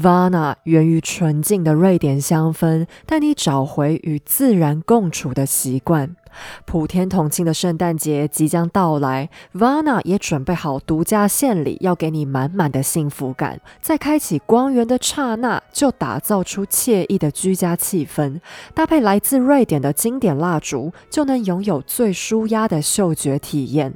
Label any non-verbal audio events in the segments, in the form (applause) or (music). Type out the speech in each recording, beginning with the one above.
Vana 源于纯净的瑞典香氛，带你找回与自然共处的习惯。普天同庆的圣诞节即将到来，Vana 也准备好独家献礼，要给你满满的幸福感。在开启光源的刹那，就打造出惬意的居家气氛，搭配来自瑞典的经典蜡烛，就能拥有最舒压的嗅觉体验。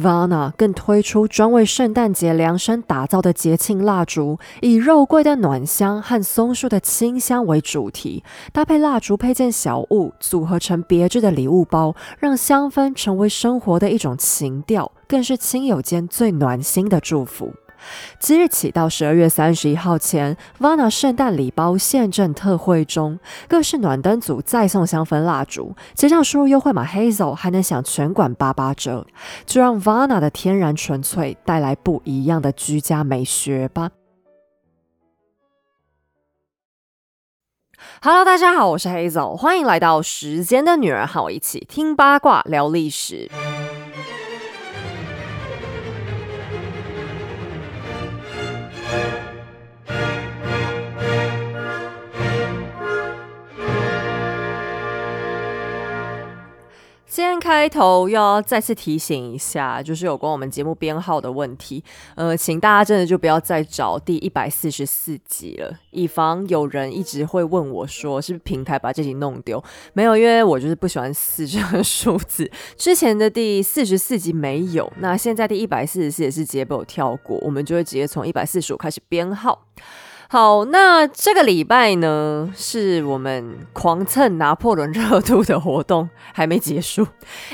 Vana 更推出专为圣诞节量身打造的节庆蜡烛，以肉桂的暖香和松树的清香为主题，搭配蜡烛配件小物，组合成别致的礼物包，让香氛成为生活的一种情调，更是亲友间最暖心的祝福。即日起到十二月三十一号前，Vana 圣诞礼包现正特惠中，各式暖灯组再送香氛蜡烛，结账输入优惠码 Hazel 还能享全馆八八折，就让 Vana 的天然纯粹带来不一样的居家美学吧。Hello，大家好，我是 Hazel，欢迎来到时间的女儿，和我一起听八卦聊历史。今天开头要再次提醒一下，就是有关我们节目编号的问题。呃，请大家真的就不要再找第一百四十四集了，以防有人一直会问我说，是不是平台把这集弄丢？没有，因为我就是不喜欢四这个数字。(laughs) 之前的第四十四集没有，那现在第一百四十四也是直接被我跳过，我们就会直接从一百四十五开始编号。好，那这个礼拜呢，是我们狂蹭拿破仑热度的活动还没结束。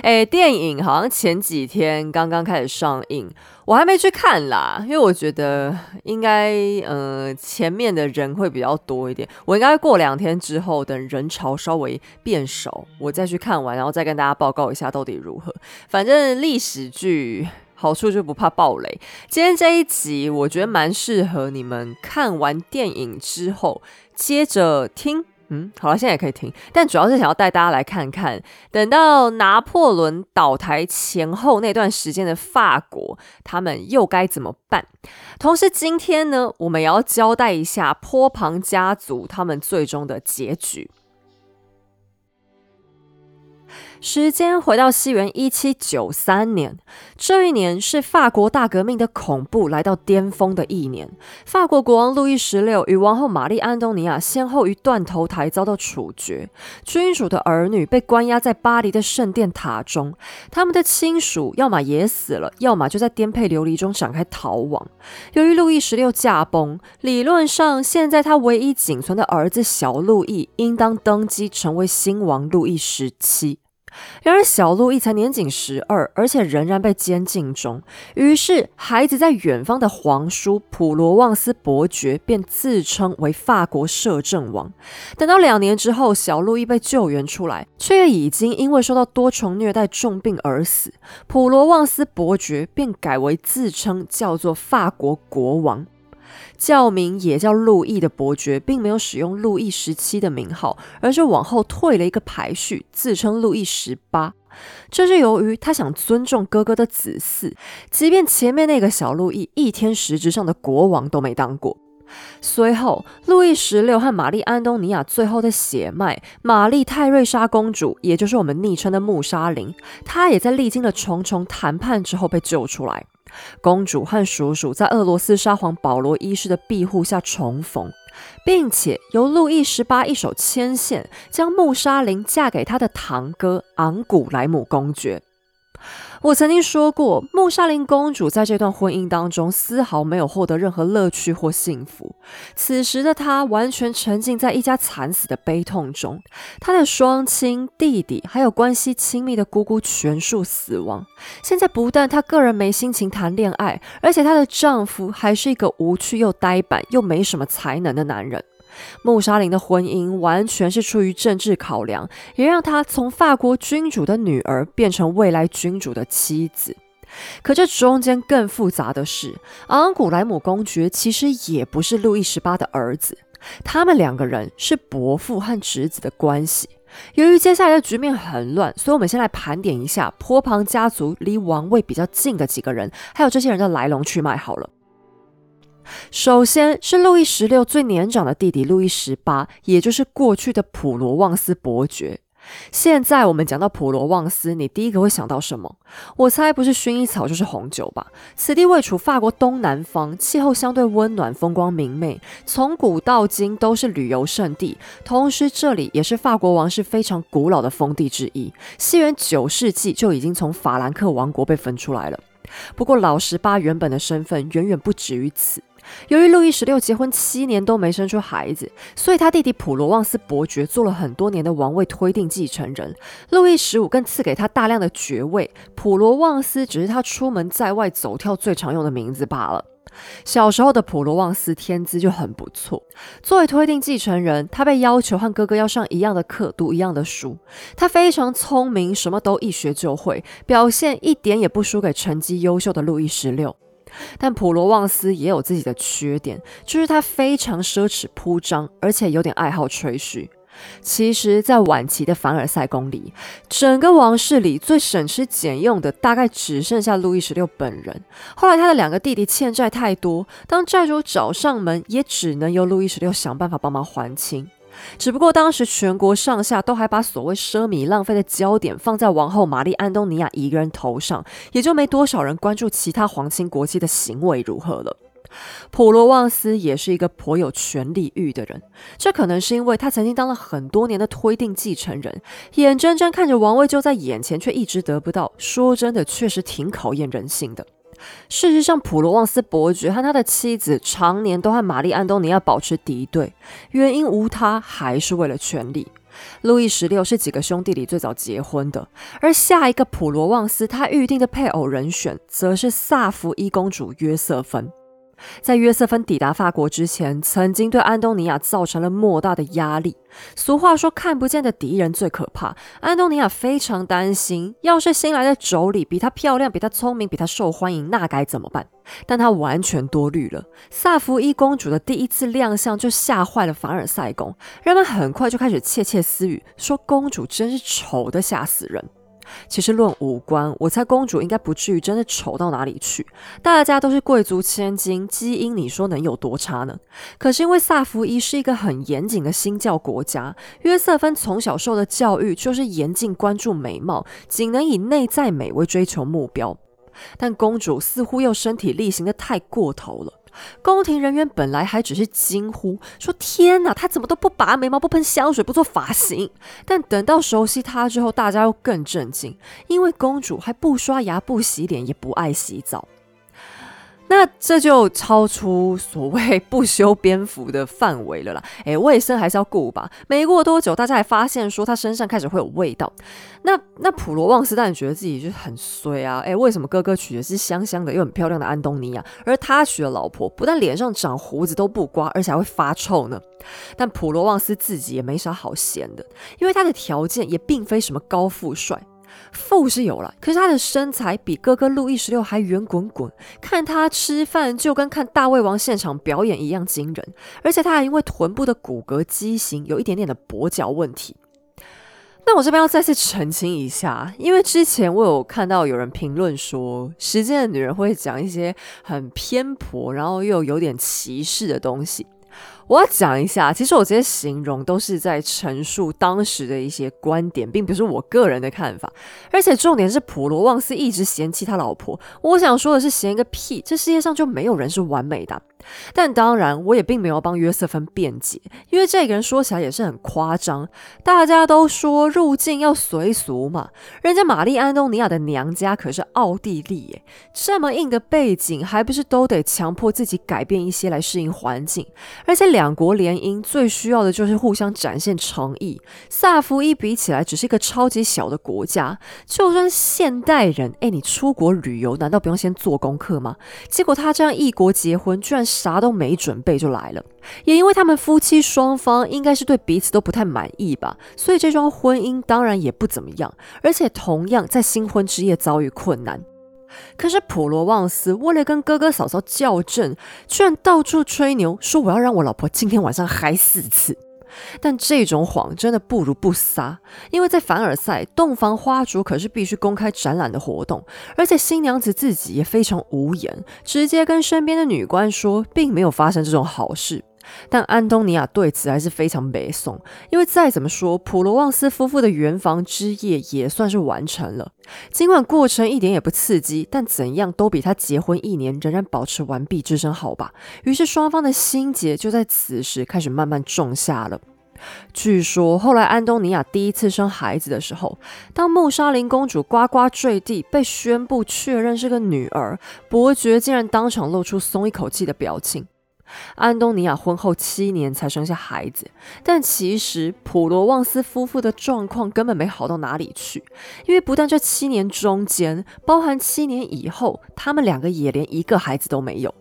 哎，电影好像前几天刚刚开始上映，我还没去看啦，因为我觉得应该呃前面的人会比较多一点，我应该过两天之后，等人潮稍微变少，我再去看完，然后再跟大家报告一下到底如何。反正历史剧。好处就不怕暴雷。今天这一集，我觉得蛮适合你们看完电影之后接着听。嗯，好了，现在也可以听，但主要是想要带大家来看看，等到拿破仑倒台前后那段时间的法国，他们又该怎么办？同时，今天呢，我们也要交代一下坡旁家族他们最终的结局。时间回到西元一七九三年，这一年是法国大革命的恐怖来到巅峰的一年。法国国王路易十六与王后玛丽安东尼娅先后于断头台遭到处决，君主的儿女被关押在巴黎的圣殿塔中，他们的亲属要么也死了，要么就在颠沛流离中展开逃亡。由于路易十六驾崩，理论上现在他唯一仅存的儿子小路易应当登基成为新王路易十七。然而，小路易才年仅十二，而且仍然被监禁中。于是，孩子在远方的皇叔普罗旺斯伯爵便自称为法国摄政王。等到两年之后，小路易被救援出来，却已经因为受到多重虐待重病而死。普罗旺斯伯爵便改为自称叫做法国国王。教名也叫路易的伯爵，并没有使用路易十七的名号，而是往后退了一个排序，自称路易十八。这是由于他想尊重哥哥的子嗣，即便前面那个小路易一天实质上的国王都没当过。随后，路易十六和玛丽安东尼娅最后的血脉玛丽泰瑞莎公主，也就是我们昵称的穆莎琳，她也在历经了重重谈判之后被救出来。公主和叔叔在俄罗斯沙皇保罗一世的庇护下重逢，并且由路易十八一手牵线，将穆莎琳嫁给他的堂哥昂古莱姆公爵。我曾经说过，穆莎琳公主在这段婚姻当中丝毫没有获得任何乐趣或幸福。此时的她完全沉浸在一家惨死的悲痛中，她的双亲、弟弟还有关系亲密的姑姑全数死亡。现在不但她个人没心情谈恋爱，而且她的丈夫还是一个无趣又呆板又没什么才能的男人。穆莎琳的婚姻完全是出于政治考量，也让她从法国君主的女儿变成未来君主的妻子。可这中间更复杂的是，昂古莱姆公爵其实也不是路易十八的儿子，他们两个人是伯父和侄子的关系。由于接下来的局面很乱，所以我们先来盘点一下坡旁家族离王位比较近的几个人，还有这些人的来龙去脉。好了。首先是路易十六最年长的弟弟路易十八，也就是过去的普罗旺斯伯爵。现在我们讲到普罗旺斯，你第一个会想到什么？我猜不是薰衣草就是红酒吧。此地位处法国东南方，气候相对温暖，风光明媚，从古到今都是旅游胜地。同时，这里也是法国王室非常古老的封地之一。西元九世纪就已经从法兰克王国被分出来了。不过，老十八原本的身份远远不止于此。由于路易十六结婚七年都没生出孩子，所以他弟弟普罗旺斯伯爵做了很多年的王位推定继承人。路易十五更赐给他大量的爵位，普罗旺斯只是他出门在外走跳最常用的名字罢了。小时候的普罗旺斯天资就很不错，作为推定继承人，他被要求和哥哥要上一样的课，读一样的书。他非常聪明，什么都一学就会，表现一点也不输给成绩优秀的路易十六。但普罗旺斯也有自己的缺点，就是他非常奢侈铺张，而且有点爱好吹嘘。其实，在晚期的凡尔赛宫里，整个王室里最省吃俭用的，大概只剩下路易十六本人。后来，他的两个弟弟欠债太多，当债主找上门，也只能由路易十六想办法帮忙还清。只不过当时全国上下都还把所谓奢靡浪费的焦点放在王后玛丽安东尼亚一个人头上，也就没多少人关注其他皇亲国戚的行为如何了。普罗旺斯也是一个颇有权力欲的人，这可能是因为他曾经当了很多年的推定继承人，眼睁睁看着王位就在眼前，却一直得不到。说真的，确实挺考验人性的。事实上，普罗旺斯伯爵和他的妻子常年都和玛丽安东尼亚保持敌对，原因无他，还是为了权力。路易十六是几个兄弟里最早结婚的，而下一个普罗旺斯他预定的配偶人选，则是萨福伊公主约瑟芬。在约瑟芬抵达法国之前，曾经对安东尼亚造成了莫大的压力。俗话说，看不见的敌人最可怕。安东尼亚非常担心，要是新来的妯娌比她漂亮、比她聪明、比她受欢迎，那该怎么办？但她完全多虑了。萨福伊公主的第一次亮相就吓坏了凡尔赛宫，人们很快就开始窃窃私语，说公主真是丑的吓死人。其实论五官，我猜公主应该不至于真的丑到哪里去。大家都是贵族千金，基因你说能有多差呢？可是因为萨福伊是一个很严谨的新教国家，约瑟芬从小受的教育就是严禁关注美貌，仅能以内在美为追求目标。但公主似乎又身体力行的太过头了。宫廷人员本来还只是惊呼说：“天哪，她怎么都不拔眉毛、不喷香水、不做发型？”但等到熟悉她之后，大家又更震惊，因为公主还不刷牙、不洗脸，也不爱洗澡。那这就超出所谓不修边幅的范围了啦！(laughs) 诶，卫生还是要顾吧。没过多久，大家还发现说他身上开始会有味道。那那普罗旺斯当然觉得自己就是很衰啊！诶，为什么哥哥娶的是香香的又很漂亮的安东尼亚，而他娶的老婆不但脸上长胡子都不刮，而且还会发臭呢？但普罗旺斯自己也没啥好嫌的，因为他的条件也并非什么高富帅。富是有了，可是他的身材比哥哥路易十六还圆滚滚，看他吃饭就跟看大胃王现场表演一样惊人。而且他还因为臀部的骨骼畸形，有一点点的跛脚问题。那我这边要再次澄清一下，因为之前我有看到有人评论说，时间的女人会讲一些很偏颇，然后又有点歧视的东西。我要讲一下，其实我这些形容都是在陈述当时的一些观点，并不是我个人的看法。而且重点是普罗旺斯一直嫌弃他老婆，我想说的是嫌个屁！这世界上就没有人是完美的。但当然，我也并没有帮约瑟芬辩解，因为这个人说起来也是很夸张。大家都说入境要随俗嘛，人家玛丽安东尼亚的娘家可是奥地利耶，这么硬的背景，还不是都得强迫自己改变一些来适应环境？而且两国联姻最需要的就是互相展现诚意。萨福伊比起来只是一个超级小的国家，就算现代人，哎，你出国旅游难道不用先做功课吗？结果他这样异国结婚，居然。啥都没准备就来了，也因为他们夫妻双方应该是对彼此都不太满意吧，所以这桩婚姻当然也不怎么样，而且同样在新婚之夜遭遇困难。可是普罗旺斯为了跟哥哥嫂嫂较劲，居然到处吹牛说我要让我老婆今天晚上嗨四次。但这种谎真的不如不撒，因为在凡尔赛，洞房花烛可是必须公开展览的活动，而且新娘子自己也非常无言，直接跟身边的女官说，并没有发生这种好事。但安东尼亚对此还是非常悲送，因为再怎么说，普罗旺斯夫妇的圆房之夜也算是完成了。尽管过程一点也不刺激，但怎样都比他结婚一年仍然保持完璧之身好吧。于是双方的心结就在此时开始慢慢种下了。据说后来安东尼亚第一次生孩子的时候，当穆莎琳公主呱呱坠地，被宣布确认是个女儿，伯爵竟然当场露出松一口气的表情。安东尼亚婚后七年才生下孩子，但其实普罗旺斯夫妇的状况根本没好到哪里去，因为不但这七年中间，包含七年以后，他们两个也连一个孩子都没有。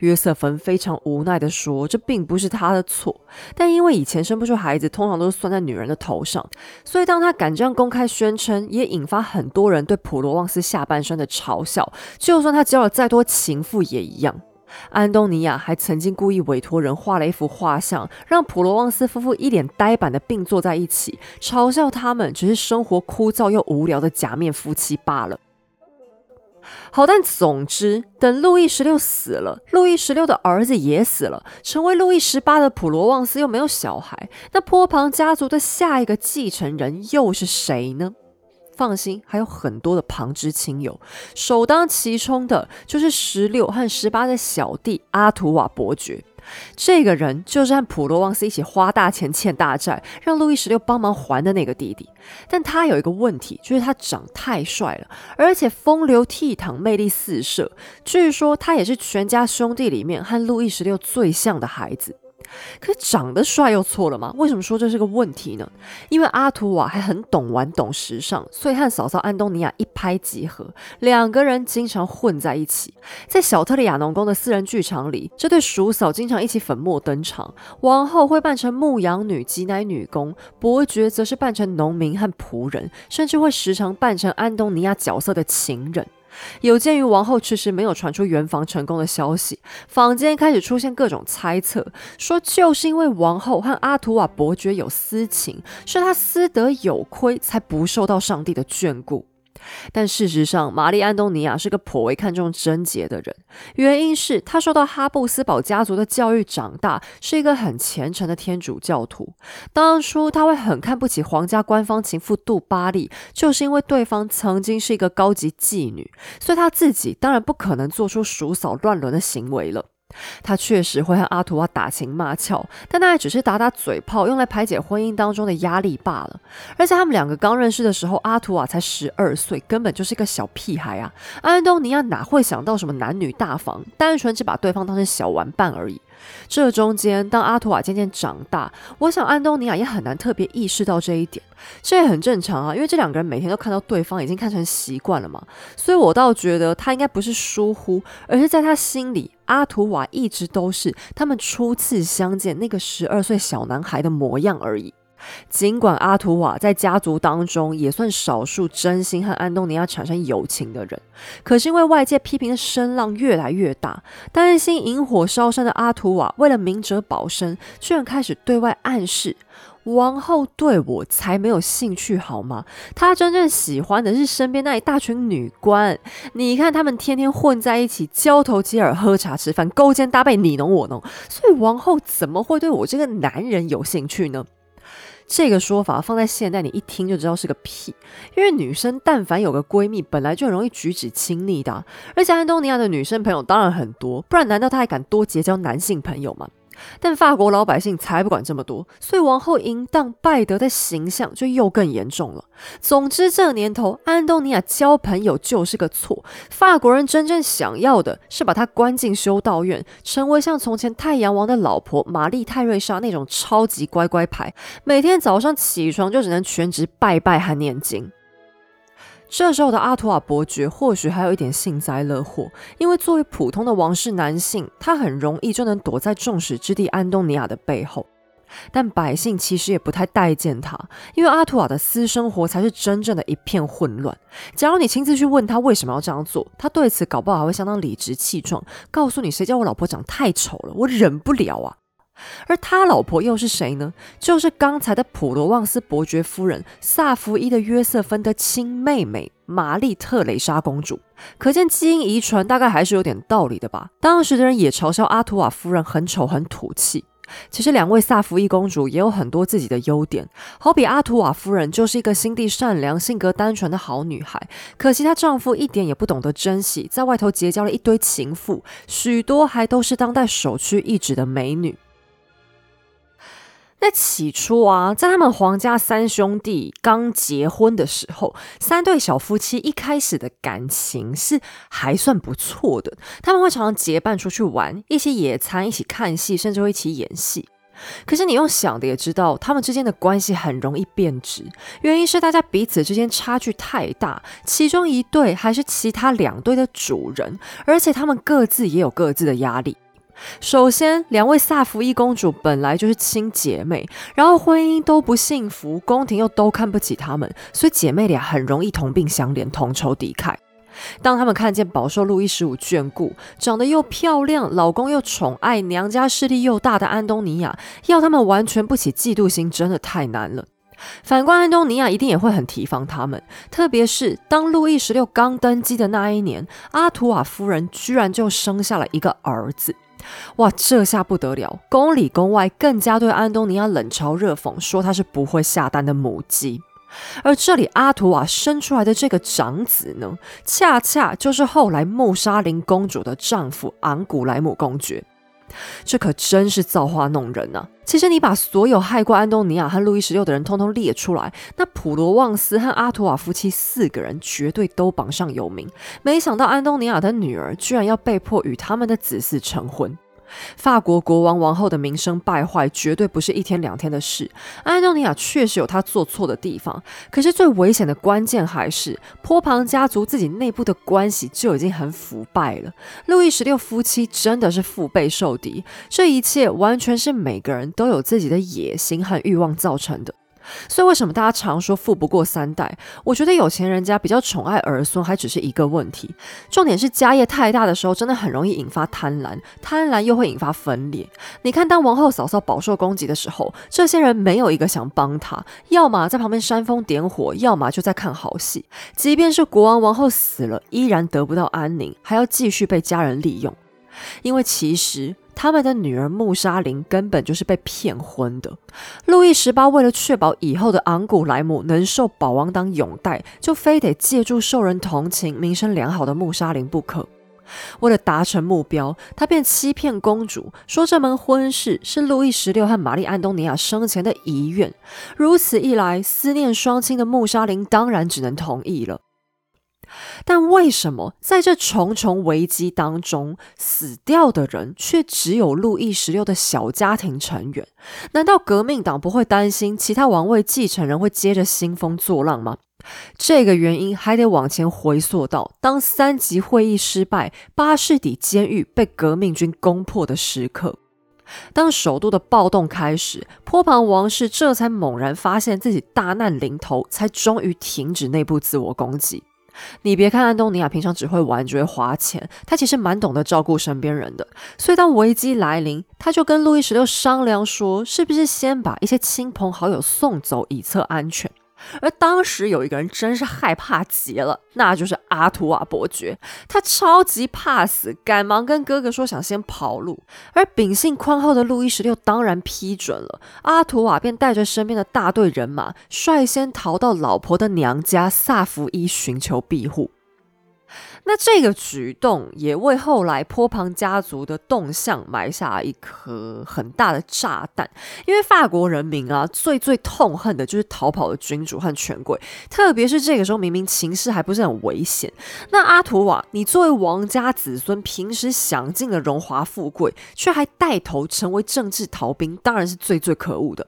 约瑟芬非常无奈地说：“这并不是他的错，但因为以前生不出孩子，通常都是算在女人的头上，所以当他敢这样公开宣称，也引发很多人对普罗旺斯下半生的嘲笑。就算他交了再多情妇也一样。”安东尼亚还曾经故意委托人画了一幅画像，让普罗旺斯夫妇一脸呆板的并坐在一起，嘲笑他们只是生活枯燥又无聊的假面夫妻罢了。好，但总之，等路易十六死了，路易十六的儿子也死了，成为路易十八的普罗旺斯又没有小孩，那波旁家族的下一个继承人又是谁呢？放心，还有很多的旁支亲友，首当其冲的就是十六和十八的小弟阿图瓦伯爵。这个人就是和普罗旺斯一起花大钱欠大债，让路易十六帮忙还的那个弟弟。但他有一个问题，就是他长太帅了，而且风流倜傥，魅力四射。据说他也是全家兄弟里面和路易十六最像的孩子。可长得帅又错了吗？为什么说这是个问题呢？因为阿图瓦还很懂玩、懂时尚，所以和嫂嫂安东尼亚一拍即合，两个人经常混在一起。在小特里亚农宫的私人剧场里，这对叔嫂经常一起粉墨登场。王后会扮成牧羊女、挤奶女工，伯爵则是扮成农民和仆人，甚至会时常扮成安东尼亚角色的情人。有鉴于王后迟迟没有传出圆房成功的消息，坊间开始出现各种猜测，说就是因为王后和阿图瓦伯爵有私情，是他私德有亏，才不受到上帝的眷顾。但事实上，玛丽·安东尼亚是个颇为看重贞洁的人。原因是她受到哈布斯堡家族的教育长大，是一个很虔诚的天主教徒。当初她会很看不起皇家官方情妇杜巴利，就是因为对方曾经是一个高级妓女，所以她自己当然不可能做出叔嫂乱伦的行为了。他确实会和阿图瓦打情骂俏，但那也只是打打嘴炮，用来排解婚姻当中的压力罢了。而且他们两个刚认识的时候，阿图瓦才十二岁，根本就是一个小屁孩啊！安东尼亚哪会想到什么男女大防，单纯只把对方当成小玩伴而已。这中间，当阿图瓦渐渐长大，我想安东尼亚也很难特别意识到这一点，这也很正常啊，因为这两个人每天都看到对方，已经看成习惯了嘛。所以我倒觉得他应该不是疏忽，而是在他心里，阿图瓦一直都是他们初次相见那个十二岁小男孩的模样而已。尽管阿图瓦在家族当中也算少数真心和安东尼亚产生友情的人，可是因为外界批评的声浪越来越大，担心引火烧身的阿图瓦为了明哲保身，居然开始对外暗示王后对我才没有兴趣好吗？他真正喜欢的是身边那一大群女官。你看他们天天混在一起，交头接耳，喝茶吃饭，勾肩搭背，你侬我侬，所以王后怎么会对我这个男人有兴趣呢？这个说法放在现代，你一听就知道是个屁。因为女生但凡有个闺蜜，本来就很容易举止亲昵的，而且安东尼亚的女生朋友当然很多，不然难道她还敢多结交男性朋友吗？但法国老百姓才不管这么多，所以王后淫荡败德的形象就又更严重了。总之，这年头安东尼亚交朋友就是个错。法国人真正想要的是把她关进修道院，成为像从前太阳王的老婆玛丽泰瑞莎那种超级乖乖牌，每天早上起床就只能全职拜拜和念经。这时候的阿图瓦伯爵或许还有一点幸灾乐祸，因为作为普通的王室男性，他很容易就能躲在众矢之的安东尼亚的背后。但百姓其实也不太待见他，因为阿图瓦的私生活才是真正的一片混乱。假如你亲自去问他为什么要这样做，他对此搞不好还会相当理直气壮，告诉你谁叫我老婆长太丑了，我忍不了啊。而他老婆又是谁呢？就是刚才的普罗旺斯伯爵夫人萨福伊的约瑟芬的亲妹妹玛丽特蕾莎公主。可见基因遗传大概还是有点道理的吧。当时的人也嘲笑阿图瓦夫人很丑很土气。其实两位萨福伊公主也有很多自己的优点，好比阿图瓦夫人就是一个心地善良、性格单纯的好女孩。可惜她丈夫一点也不懂得珍惜，在外头结交了一堆情妇，许多还都是当代首屈一指的美女。那起初啊，在他们皇家三兄弟刚结婚的时候，三对小夫妻一开始的感情是还算不错的。他们会常常结伴出去玩，一起野餐，一起看戏，甚至会一起演戏。可是你用想的也知道，他们之间的关系很容易变质，原因是大家彼此之间差距太大，其中一对还是其他两对的主人，而且他们各自也有各自的压力。首先，两位萨福伊公主本来就是亲姐妹，然后婚姻都不幸福，宫廷又都看不起她们，所以姐妹俩很容易同病相怜，同仇敌忾。当他们看见饱受路易十五眷顾、长得又漂亮、老公又宠爱、娘家势力又大的安东尼娅，要他们完全不起嫉妒心，真的太难了。反观安东尼娅，一定也会很提防他们，特别是当路易十六刚登基的那一年，阿图瓦夫人居然就生下了一个儿子。哇，这下不得了！宫里宫外更加对安东尼娅冷嘲热讽，说她是不会下蛋的母鸡。而这里阿图瓦生出来的这个长子呢，恰恰就是后来穆沙林公主的丈夫昂古莱姆公爵。这可真是造化弄人呐！其实你把所有害过安东尼娅和路易十六的人通通列出来，那普罗旺斯和阿图瓦夫妻四个人绝对都榜上有名。没想到安东尼娅的女儿居然要被迫与他们的子嗣成婚。法国国王王后的名声败坏，绝对不是一天两天的事。安东尼娅确实有她做错的地方，可是最危险的关键还是波旁家族自己内部的关系就已经很腐败了。路易十六夫妻真的是腹背受敌，这一切完全是每个人都有自己的野心和欲望造成的。所以，为什么大家常说富不过三代？我觉得有钱人家比较宠爱儿孙，还只是一个问题。重点是家业太大的时候，真的很容易引发贪婪，贪婪又会引发分裂。你看，当王后嫂嫂饱受攻击的时候，这些人没有一个想帮她，要么在旁边煽风点火，要么就在看好戏。即便是国王王后死了，依然得不到安宁，还要继续被家人利用。因为其实。他们的女儿穆莎琳根本就是被骗婚的。路易十八为了确保以后的昂古莱姆能受保王党拥戴，就非得借助受人同情、名声良好的穆莎琳不可。为了达成目标，他便欺骗公主说这门婚事是路易十六和玛丽安东尼娅生前的遗愿。如此一来，思念双亲的穆莎琳当然只能同意了。但为什么在这重重危机当中，死掉的人却只有路易十六的小家庭成员？难道革命党不会担心其他王位继承人会接着兴风作浪吗？这个原因还得往前回溯到当三级会议失败、巴士底监狱被革命军攻破的时刻。当首都的暴动开始，坡旁王室这才猛然发现自己大难临头，才终于停止内部自我攻击。你别看安东尼娅平常只会玩，只会花钱，她其实蛮懂得照顾身边人的。所以当危机来临，他就跟路易十六商量说，是不是先把一些亲朋好友送走，以策安全。而当时有一个人真是害怕极了，那就是阿图瓦伯爵。他超级怕死，赶忙跟哥哥说想先跑路。而秉性宽厚的路易十六当然批准了，阿图瓦便带着身边的大队人马，率先逃到老婆的娘家萨福伊寻求庇护。那这个举动也为后来坡旁家族的动向埋下一颗很大的炸弹，因为法国人民啊最最痛恨的就是逃跑的君主和权贵，特别是这个时候明明情势还不是很危险，那阿图瓦，你作为王家子孙，平时享尽了荣华富贵，却还带头成为政治逃兵，当然是最最可恶的。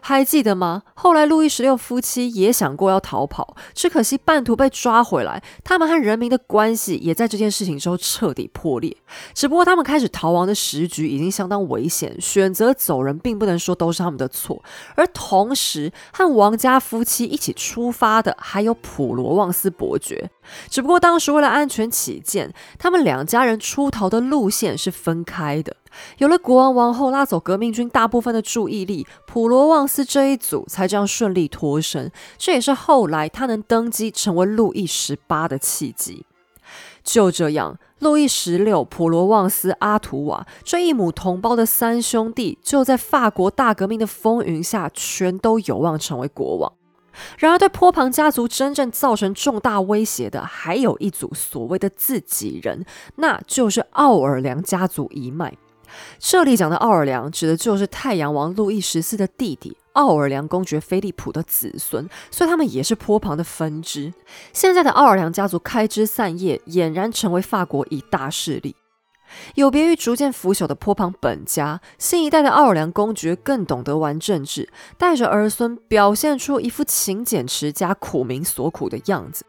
还记得吗？后来路易十六夫妻也想过要逃跑，只可惜半途被抓回来。他们和人民的关系也在这件事情之后彻底破裂。只不过他们开始逃亡的时局已经相当危险，选择走人并不能说都是他们的错。而同时和王家夫妻一起出发的还有普罗旺斯伯爵。只不过当时为了安全起见，他们两家人出逃的路线是分开的。有了国王王后拉走革命军大部分的注意力，普罗旺斯这一组才这样顺利脱身。这也是后来他能登基成为路易十八的契机。就这样，路易十六、普罗旺斯、阿图瓦这一母同胞的三兄弟，就在法国大革命的风云下，全都有望成为国王。然而，对波旁家族真正造成重大威胁的，还有一组所谓的自己人，那就是奥尔良家族一脉。这里讲的奥尔良，指的就是太阳王路易十四的弟弟奥尔良公爵菲利普的子孙，所以他们也是坡旁的分支。现在的奥尔良家族开枝散叶，俨然成为法国一大势力。有别于逐渐腐朽的坡旁本家，新一代的奥尔良公爵更懂得玩政治，带着儿孙表现出一副勤俭持家、苦民所苦的样子。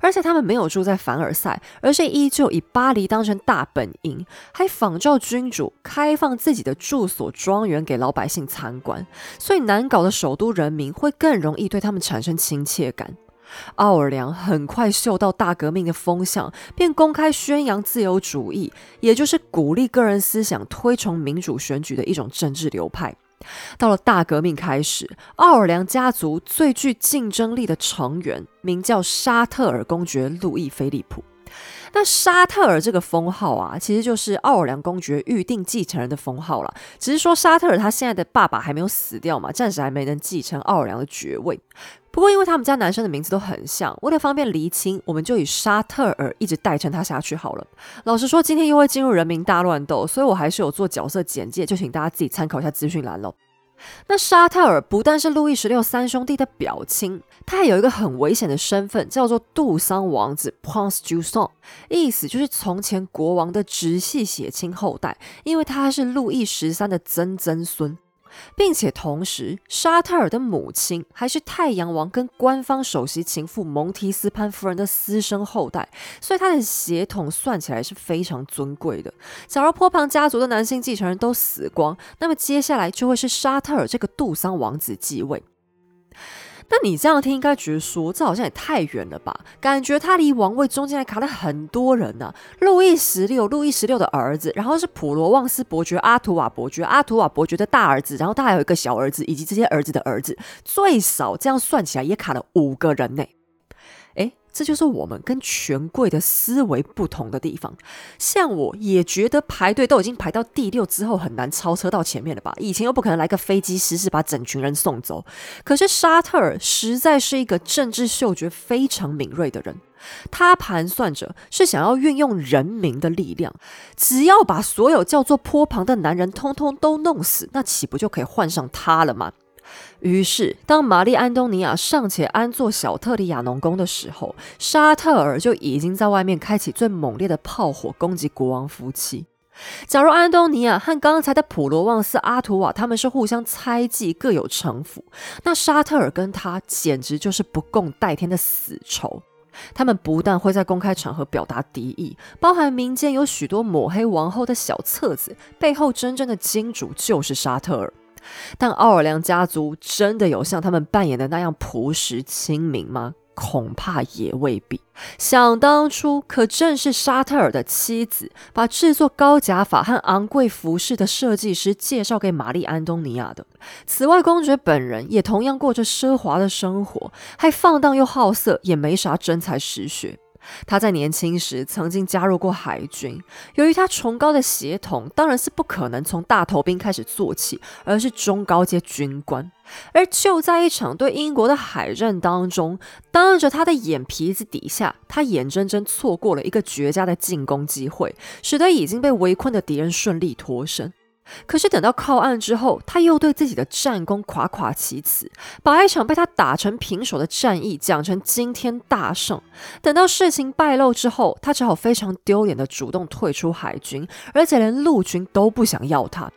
而且他们没有住在凡尔赛，而是依旧以巴黎当成大本营，还仿照君主开放自己的住所庄园给老百姓参观，所以难搞的首都人民会更容易对他们产生亲切感。奥尔良很快嗅到大革命的风向，便公开宣扬自由主义，也就是鼓励个人思想、推崇民主选举的一种政治流派。到了大革命开始，奥尔良家族最具竞争力的成员名叫沙特尔公爵路易菲利普。那沙特尔这个封号啊，其实就是奥尔良公爵预定继承人的封号了。只是说沙特尔他现在的爸爸还没有死掉嘛，暂时还没能继承奥尔良的爵位。不过因为他们家男生的名字都很像，为了方便厘清，我们就以沙特尔一直代称他下去好了。老实说，今天又会进入人民大乱斗，所以我还是有做角色简介，就请大家自己参考一下资讯栏喽。那沙特尔不但是路易十六三兄弟的表亲，他还有一个很危险的身份，叫做杜桑王子 （Prince du Sang），意思就是从前国王的直系血亲后代，因为他是路易十三的曾曾孙。并且同时，沙特尔的母亲还是太阳王跟官方首席情妇蒙提斯潘夫人的私生后代，所以他的血统算起来是非常尊贵的。假如波旁家族的男性继承人都死光，那么接下来就会是沙特尔这个杜桑王子继位。那你这样听，应该觉得说这好像也太远了吧？感觉他离王位中间还卡了很多人呢。路易十六，路易十六的儿子，然后是普罗旺斯伯爵阿图瓦伯爵，阿图瓦伯爵的大儿子，然后他还有一个小儿子，以及这些儿子的儿子，最少这样算起来也卡了五个人呢。这就是我们跟权贵的思维不同的地方。像我也觉得排队都已经排到第六之后很难超车到前面了吧？以前又不可能来个飞机失事把整群人送走。可是沙特尔实在是一个政治嗅觉非常敏锐的人，他盘算着是想要运用人民的力量，只要把所有叫做坡旁的男人通通都弄死，那岂不就可以换上他了吗？于是，当玛丽安东尼娅尚且安坐小特里亚农宫的时候，沙特尔就已经在外面开启最猛烈的炮火攻击国王夫妻。假如安东尼娅和刚才的普罗旺斯阿图瓦他们是互相猜忌、各有城府，那沙特尔跟他简直就是不共戴天的死仇。他们不但会在公开场合表达敌意，包含民间有许多抹黑王后的小册子，背后真正的金主就是沙特尔。但奥尔良家族真的有像他们扮演的那样朴实亲民吗？恐怕也未必。想当初，可正是沙特尔的妻子把制作高甲法和昂贵服饰的设计师介绍给玛丽安东尼亚的。此外，公爵本人也同样过着奢华的生活，还放荡又好色，也没啥真才实学。他在年轻时曾经加入过海军，由于他崇高的血统，当然是不可能从大头兵开始做起，而是中高阶军官。而就在一场对英国的海战当中，当着他的眼皮子底下，他眼睁睁错过了一个绝佳的进攻机会，使得已经被围困的敌人顺利脱身。可是等到靠岸之后，他又对自己的战功夸夸其词，把一场被他打成平手的战役讲成惊天大胜。等到事情败露之后，他只好非常丢脸的主动退出海军，而且连陆军都不想要他。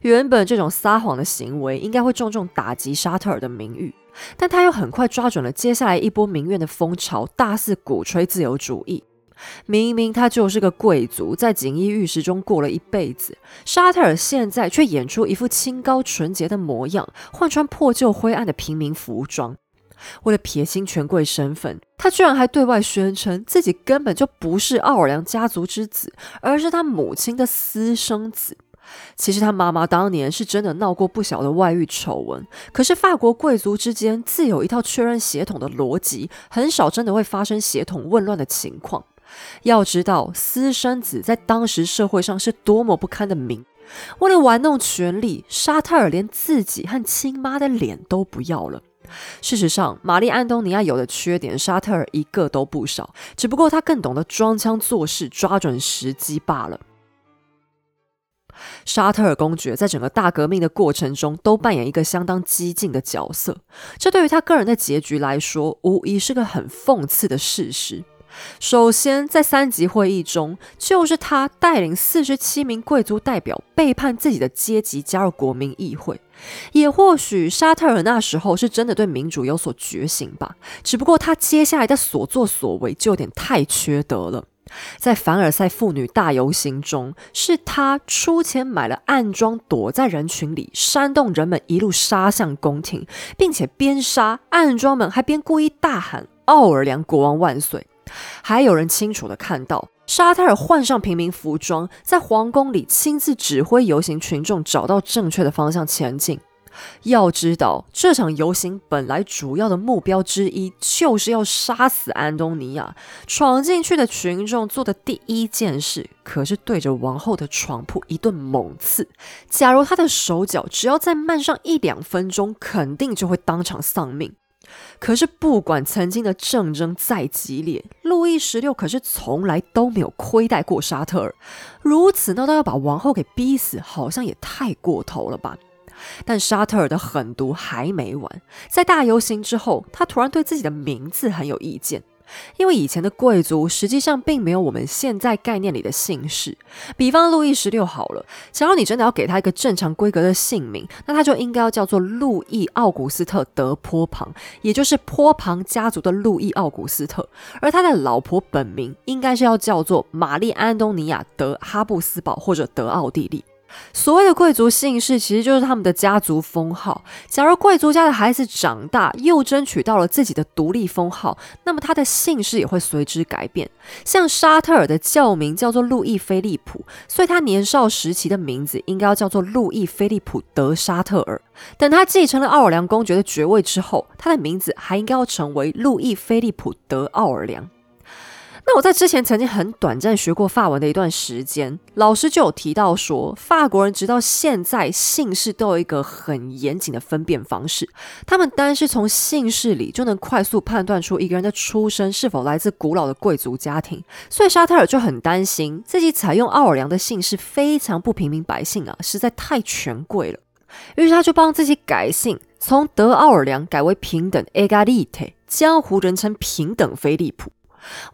原本这种撒谎的行为应该会重重打击沙特尔的名誉，但他又很快抓准了接下来一波民怨的风潮，大肆鼓吹自由主义。明明他就是个贵族，在锦衣玉食中过了一辈子，沙特尔现在却演出一副清高纯洁的模样，换穿破旧灰暗的平民服装。为了撇清权贵身份，他居然还对外宣称自己根本就不是奥尔良家族之子，而是他母亲的私生子。其实他妈妈当年是真的闹过不小的外遇丑闻，可是法国贵族之间自有一套确认血统的逻辑，很少真的会发生血统混乱的情况。要知道，私生子在当时社会上是多么不堪的名。为了玩弄权力，沙特尔连自己和亲妈的脸都不要了。事实上，玛丽安东尼亚有的缺点，沙特尔一个都不少，只不过他更懂得装腔作势，抓准时机罢了。沙特尔公爵在整个大革命的过程中都扮演一个相当激进的角色，这对于他个人的结局来说，无疑是个很讽刺的事实。首先，在三级会议中，就是他带领四十七名贵族代表背叛自己的阶级，加入国民议会。也或许沙特尔那时候是真的对民主有所觉醒吧，只不过他接下来的所作所为就有点太缺德了。在凡尔赛妇女大游行中，是他出钱买了暗装，躲在人群里煽动人们一路杀向宫廷，并且边杀暗装们还边故意大喊“奥尔良国王万岁”。还有人清楚的看到，沙特尔换上平民服装，在皇宫里亲自指挥游行群众找到正确的方向前进。要知道，这场游行本来主要的目标之一就是要杀死安东尼亚。闯进去的群众做的第一件事，可是对着王后的床铺一顿猛刺。假如他的手脚只要再慢上一两分钟，肯定就会当场丧命。可是，不管曾经的战争再激烈，路易十六可是从来都没有亏待过沙特尔。如此闹到要把王后给逼死，好像也太过头了吧？但沙特尔的狠毒还没完，在大游行之后，他突然对自己的名字很有意见。因为以前的贵族实际上并没有我们现在概念里的姓氏，比方路易十六好了，假如你真的要给他一个正常规格的姓名，那他就应该要叫做路易奥古斯特德坡旁，也就是坡旁家族的路易奥古斯特，而他的老婆本名应该是要叫做玛丽安东尼亚德哈布斯堡或者德奥地利。所谓的贵族姓氏，其实就是他们的家族封号。假如贵族家的孩子长大又争取到了自己的独立封号，那么他的姓氏也会随之改变。像沙特尔的教名叫做路易菲利普，所以他年少时期的名字应该要叫做路易菲利普德沙特尔。等他继承了奥尔良公爵的爵位之后，他的名字还应该要成为路易菲利普德奥尔良。那我在之前曾经很短暂学过法文的一段时间，老师就有提到说，法国人直到现在姓氏都有一个很严谨的分辨方式，他们单是从姓氏里就能快速判断出一个人的出身是否来自古老的贵族家庭。所以沙特尔就很担心自己采用奥尔良的姓氏非常不平民百姓啊，实在太权贵了。于是他就帮自己改姓，从德奥尔良改为平等 （Egalite），江湖人称平等菲利普。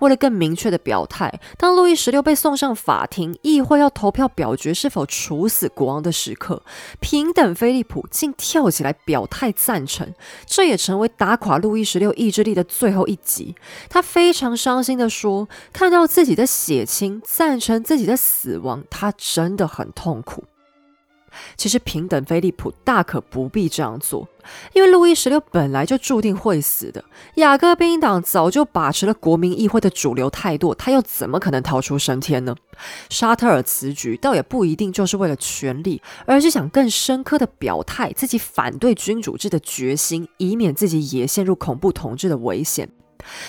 为了更明确的表态，当路易十六被送上法庭，议会要投票表决是否处死国王的时刻，平等菲利普竟跳起来表态赞成，这也成为打垮路易十六意志力的最后一击。他非常伤心地说：“看到自己的血亲赞成自己的死亡，他真的很痛苦。”其实，平等菲利普大可不必这样做，因为路易十六本来就注定会死的。雅各宾党早就把持了国民议会的主流态度，他又怎么可能逃出升天呢？沙特尔此举倒也不一定就是为了权力，而是想更深刻的表态自己反对君主制的决心，以免自己也陷入恐怖统治的危险。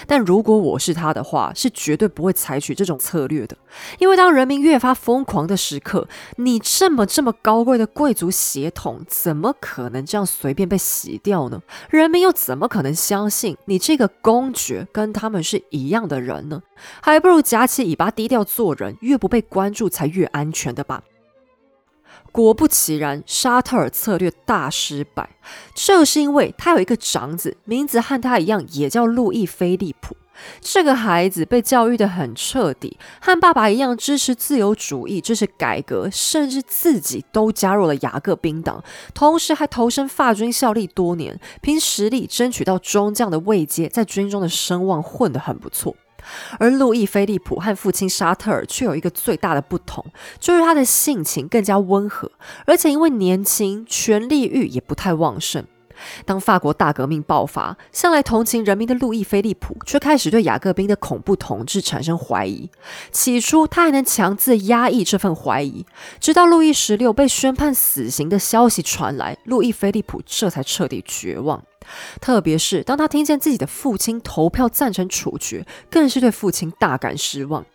但如果我是他的话，是绝对不会采取这种策略的。因为当人民越发疯狂的时刻，你这么这么高贵的贵族血统，怎么可能这样随便被洗掉呢？人民又怎么可能相信你这个公爵跟他们是一样的人呢？还不如夹起尾巴低调做人，越不被关注才越安全的吧。果不其然，沙特尔策略大失败。这是因为他有一个长子，名字和他一样，也叫路易菲利普。这个孩子被教育的很彻底，和爸爸一样支持自由主义，支持改革，甚至自己都加入了雅各宾党，同时还投身法军效力多年，凭实力争取到中将的位阶，在军中的声望混得很不错。而路易菲利普和父亲沙特尔却有一个最大的不同，就是他的性情更加温和，而且因为年轻，权力欲也不太旺盛。当法国大革命爆发，向来同情人民的路易·菲利普却开始对雅各宾的恐怖统治产生怀疑。起初，他还能强自压抑这份怀疑，直到路易十六被宣判死刑的消息传来，路易·菲利普这才彻底绝望。特别是当他听见自己的父亲投票赞成处决，更是对父亲大感失望。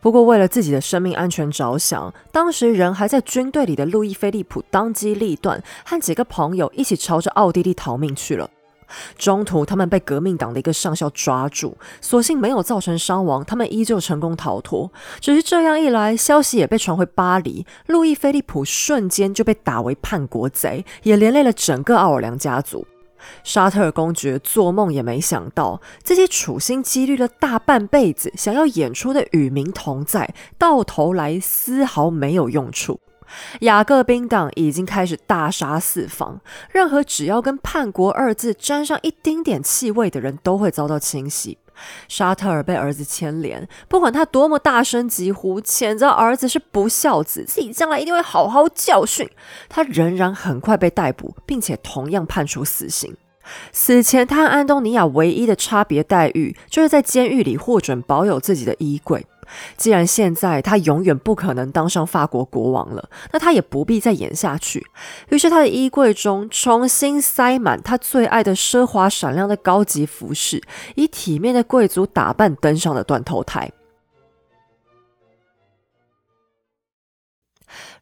不过，为了自己的生命安全着想，当时人还在军队里的路易·菲利普当机立断，和几个朋友一起朝着奥地利逃命去了。中途，他们被革命党的一个上校抓住，所幸没有造成伤亡，他们依旧成功逃脱。只是这样一来，消息也被传回巴黎，路易·菲利普瞬间就被打为叛国贼，也连累了整个奥尔良家族。沙特尔公爵做梦也没想到，自己处心积虑了大半辈子，想要演出的与民同在，到头来丝毫没有用处。雅各宾党已经开始大杀四方，任何只要跟叛国二字沾上一丁点气味的人都会遭到清洗。沙特尔被儿子牵连，不管他多么大声疾呼，谴责儿子是不孝子，自己将来一定会好好教训，他仍然很快被逮捕，并且同样判处死刑。死前，他和安东尼亚唯一的差别待遇，就是在监狱里获准保有自己的衣柜。既然现在他永远不可能当上法国国王了，那他也不必再演下去。于是，他的衣柜中重新塞满他最爱的奢华闪亮的高级服饰，以体面的贵族打扮登上了断头台。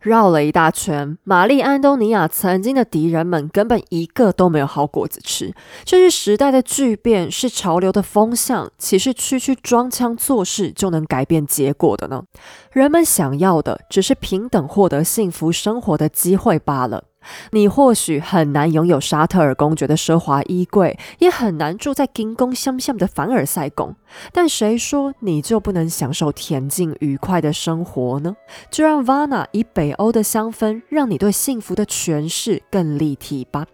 绕了一大圈，玛丽·安东尼娅曾经的敌人们根本一个都没有好果子吃。这是时代的巨变，是潮流的风向，岂是区区装腔作势就能改变结果的呢？人们想要的只是平等获得幸福生活的机会罢了。你或许很难拥有沙特尔公爵的奢华衣柜，也很难住在金宫相向的凡尔赛宫，但谁说你就不能享受恬静愉快的生活呢？就让 Vana 以北欧的香氛，让你对幸福的诠释更立体吧。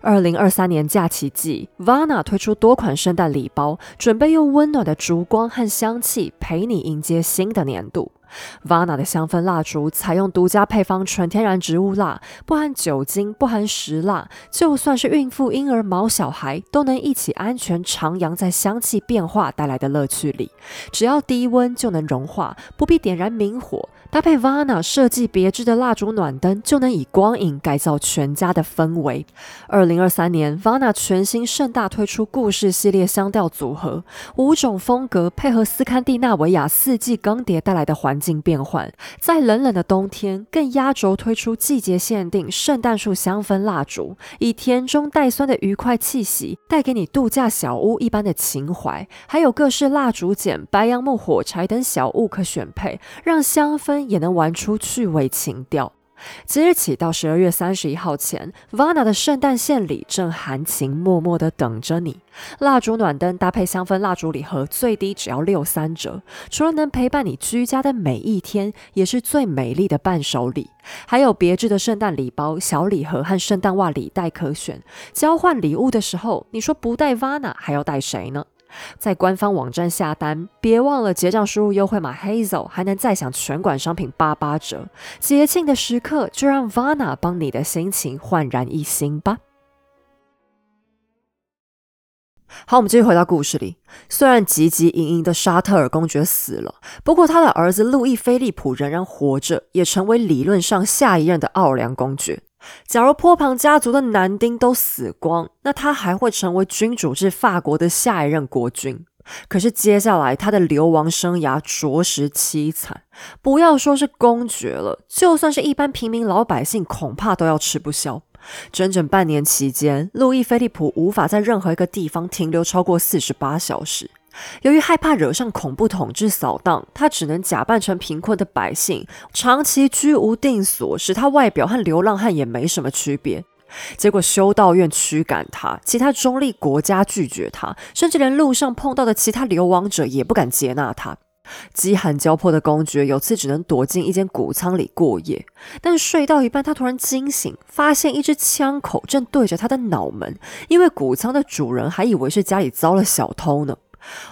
二零二三年假期季，Vana 推出多款圣诞礼包，准备用温暖的烛光和香气陪你迎接新的年度。Vana 的香氛蜡烛采用独家配方纯天然植物蜡，不含酒精，不含石蜡，就算是孕妇、婴儿、毛小孩都能一起安全徜徉在香气变化带来的乐趣里。只要低温就能融化，不必点燃明火，搭配 Vana 设计别致的蜡烛暖灯，就能以光影改造全家的氛围。二零二三年，Vana 全新盛大推出故事系列香调组合，五种风格配合斯堪的纳维亚四季更迭带来的环。境变换，在冷冷的冬天，更压轴推出季节限定圣诞树香氛蜡烛，以甜中带酸的愉快气息，带给你度假小屋一般的情怀。还有各式蜡烛剪、白杨木火柴等小物可选配，让香氛也能玩出趣味情调。即日起到十二月三十一号前，Vana 的圣诞献礼正含情脉脉的等着你。蜡烛暖灯搭配香氛蜡烛礼盒，最低只要六三折。除了能陪伴你居家的每一天，也是最美丽的伴手礼。还有别致的圣诞礼包、小礼盒和圣诞袜礼袋可选。交换礼物的时候，你说不带 Vana 还要带谁呢？在官方网站下单，别忘了结账输入优惠码 Hazel，还能再享全馆商品八八折。节庆的时刻，就让 Vana 帮你的心情焕然一新吧。好，我们继续回到故事里。虽然汲汲营营的沙特尔公爵死了，不过他的儿子路易·菲利普仍然活着，也成为理论上下一任的奥尔良公爵。假如坡旁家族的男丁都死光，那他还会成为君主制法国的下一任国君。可是接下来他的流亡生涯着实凄惨，不要说是公爵了，就算是一般平民老百姓，恐怕都要吃不消。整整半年期间，路易·菲利普无法在任何一个地方停留超过四十八小时。由于害怕惹上恐怖统治扫荡，他只能假扮成贫困的百姓，长期居无定所，使他外表和流浪汉也没什么区别。结果修道院驱赶他，其他中立国家拒绝他，甚至连路上碰到的其他流亡者也不敢接纳他。饥寒交迫的公爵有次只能躲进一间谷仓里过夜，但睡到一半，他突然惊醒，发现一支枪口正对着他的脑门，因为谷仓的主人还以为是家里遭了小偷呢。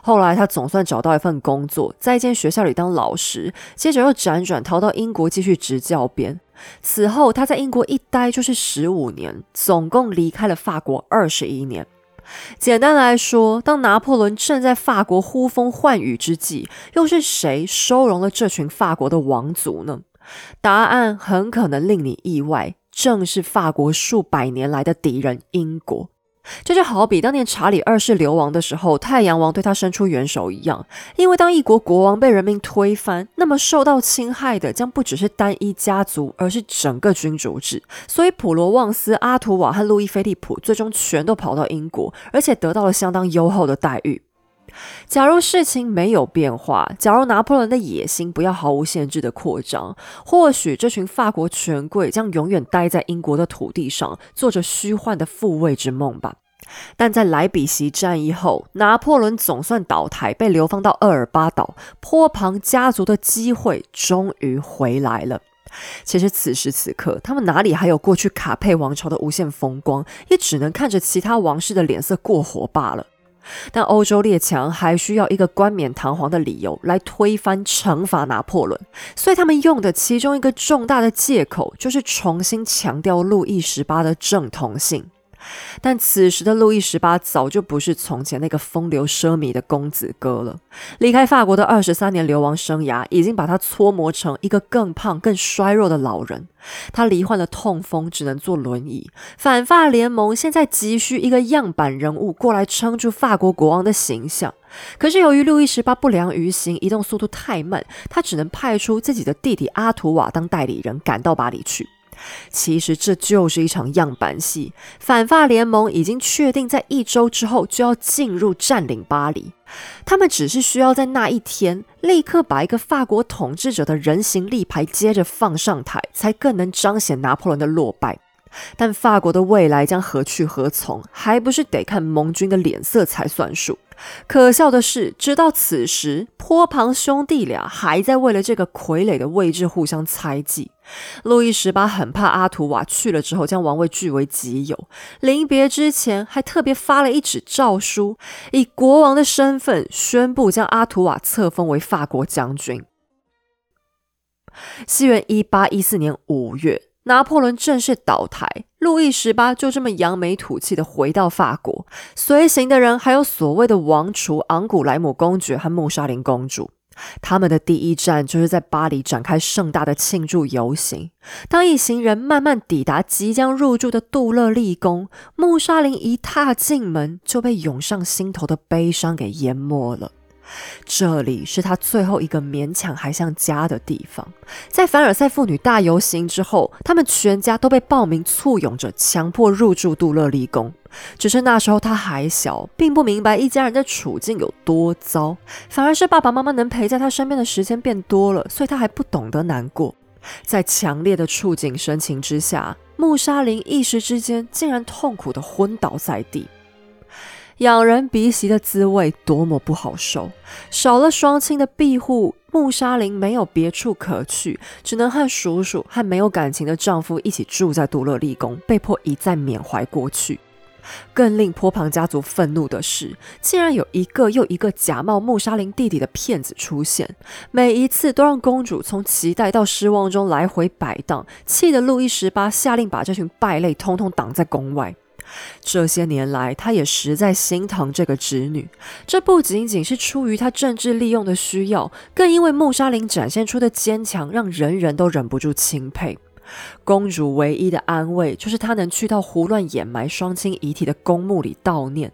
后来，他总算找到一份工作，在一间学校里当老师。接着又辗转逃到英国继续执教鞭。此后他在英国一待就是十五年，总共离开了法国二十一年。简单来说，当拿破仑正在法国呼风唤雨之际，又是谁收容了这群法国的王族呢？答案很可能令你意外，正是法国数百年来的敌人——英国。这就好比当年查理二世流亡的时候，太阳王对他伸出援手一样。因为当一国国王被人民推翻，那么受到侵害的将不只是单一家族，而是整个君主制。所以普罗旺斯、阿图瓦和路易菲利普最终全都跑到英国，而且得到了相当优厚的待遇。假如事情没有变化，假如拿破仑的野心不要毫无限制的扩张，或许这群法国权贵将永远待在英国的土地上，做着虚幻的复位之梦吧。但在莱比锡战役后，拿破仑总算倒台，被流放到厄尔巴岛，波旁家族的机会终于回来了。其实此时此刻，他们哪里还有过去卡佩王朝的无限风光，也只能看着其他王室的脸色过活罢了。但欧洲列强还需要一个冠冕堂皇的理由来推翻、惩罚拿破仑，所以他们用的其中一个重大的借口就是重新强调路易十八的正统性。但此时的路易十八早就不是从前那个风流奢靡的公子哥了。离开法国的二十三年流亡生涯，已经把他搓磨成一个更胖、更衰弱的老人。他罹患了痛风，只能坐轮椅。反法联盟现在急需一个样板人物过来撑住法国国王的形象。可是由于路易十八不良于行，移动速度太慢，他只能派出自己的弟弟阿图瓦当代理人，赶到巴黎去。其实这就是一场样板戏。反法联盟已经确定，在一周之后就要进入占领巴黎。他们只是需要在那一天立刻把一个法国统治者的人形立牌接着放上台，才更能彰显拿破仑的落败。但法国的未来将何去何从，还不是得看盟军的脸色才算数。可笑的是，直到此时，坡旁兄弟俩还在为了这个傀儡的位置互相猜忌。路易十八很怕阿图瓦去了之后将王位据为己有，临别之前还特别发了一纸诏书，以国王的身份宣布将阿图瓦册封为法国将军。西元一八一四年五月，拿破仑正式倒台。路易十八就这么扬眉吐气的回到法国，随行的人还有所谓的王储昂古莱姆公爵和穆莎琳公主。他们的第一站就是在巴黎展开盛大的庆祝游行。当一行人慢慢抵达即将入住的杜勒利宫，穆莎琳一踏进门就被涌上心头的悲伤给淹没了。这里是他最后一个勉强还像家的地方。在凡尔赛妇女大游行之后，他们全家都被报名簇拥着，强迫入住杜勒利宫。只是那时候他还小，并不明白一家人的处境有多糟，反而是爸爸妈妈能陪在他身边的时间变多了，所以他还不懂得难过。在强烈的触景生情之下，穆莎琳一时之间竟然痛苦的昏倒在地。仰人鼻息的滋味多么不好受！少了双亲的庇护，穆沙林没有别处可去，只能和叔叔和没有感情的丈夫一起住在杜勒利宫，被迫一再缅怀过去。更令坡旁家族愤怒的是，竟然有一个又一个假冒穆沙林弟弟的骗子出现，每一次都让公主从期待到失望中来回摆荡，气得路易十八下令把这群败类通通挡在宫外。这些年来，他也实在心疼这个侄女。这不仅仅是出于他政治利用的需要，更因为穆沙林展现出的坚强，让人人都忍不住钦佩。公主唯一的安慰，就是她能去到胡乱掩埋双亲遗体的公墓里悼念。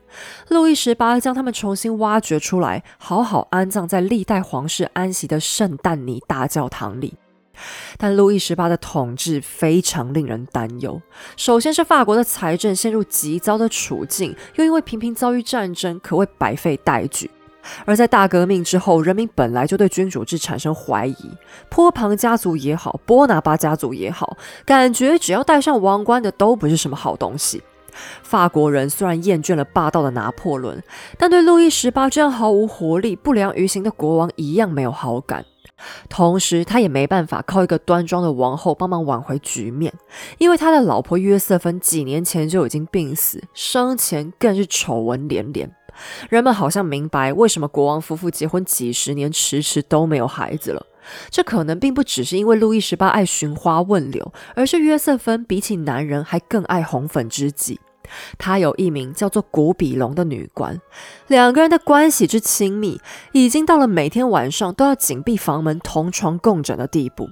路易十八将他们重新挖掘出来，好好安葬在历代皇室安息的圣丹尼大教堂里。但路易十八的统治非常令人担忧。首先是法国的财政陷入极糟的处境，又因为频频遭遇战争，可谓百废待举。而在大革命之后，人民本来就对君主制产生怀疑，波旁家族也好，波拿巴家族也好，感觉只要戴上王冠的都不是什么好东西。法国人虽然厌倦了霸道的拿破仑，但对路易十八这样毫无活力、不良于行的国王一样没有好感。同时，他也没办法靠一个端庄的王后帮忙挽回局面，因为他的老婆约瑟芬几年前就已经病死，生前更是丑闻连连。人们好像明白为什么国王夫妇结婚几十年迟迟都没有孩子了。这可能并不只是因为路易十八爱寻花问柳，而是约瑟芬比起男人还更爱红粉知己。他有一名叫做古比龙的女官，两个人的关系之亲密，已经到了每天晚上都要紧闭房门、同床共枕的地步。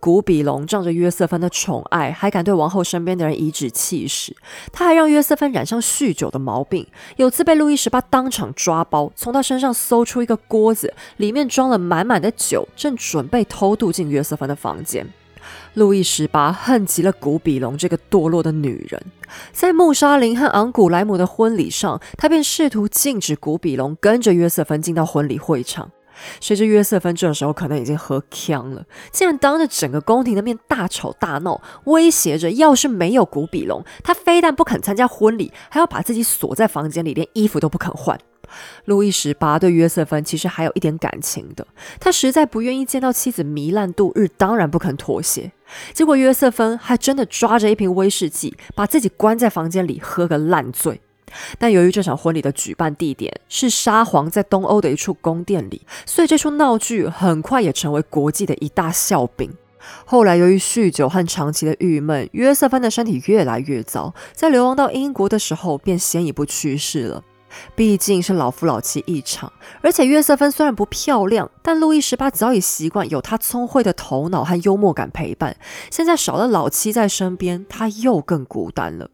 古比龙仗着约瑟芬的宠爱，还敢对王后身边的人颐指气使。他还让约瑟芬染上酗酒的毛病。有次被路易十八当场抓包，从他身上搜出一个锅子，里面装了满满的酒，正准备偷渡进约瑟芬的房间。路易十八恨极了古比龙这个堕落的女人。在穆沙林和昂古莱姆的婚礼上，他便试图禁止古比龙跟着约瑟芬进到婚礼会场。谁知约瑟芬这时候可能已经喝呛了，竟然当着整个宫廷的面大吵大闹，威胁着要是没有古比龙，他非但不肯参加婚礼，还要把自己锁在房间里，连衣服都不肯换。路易十八对约瑟芬其实还有一点感情的，他实在不愿意见到妻子糜烂度日，当然不肯妥协。结果约瑟芬还真的抓着一瓶威士忌，把自己关在房间里喝个烂醉。但由于这场婚礼的举办地点是沙皇在东欧的一处宫殿里，所以这出闹剧很快也成为国际的一大笑柄。后来由于酗酒和长期的郁闷，约瑟芬的身体越来越糟，在流亡到英国的时候便先一步去世了。毕竟是老夫老妻一场，而且约瑟芬虽然不漂亮，但路易十八早已习惯有他聪慧的头脑和幽默感陪伴。现在少了老妻在身边，他又更孤单了。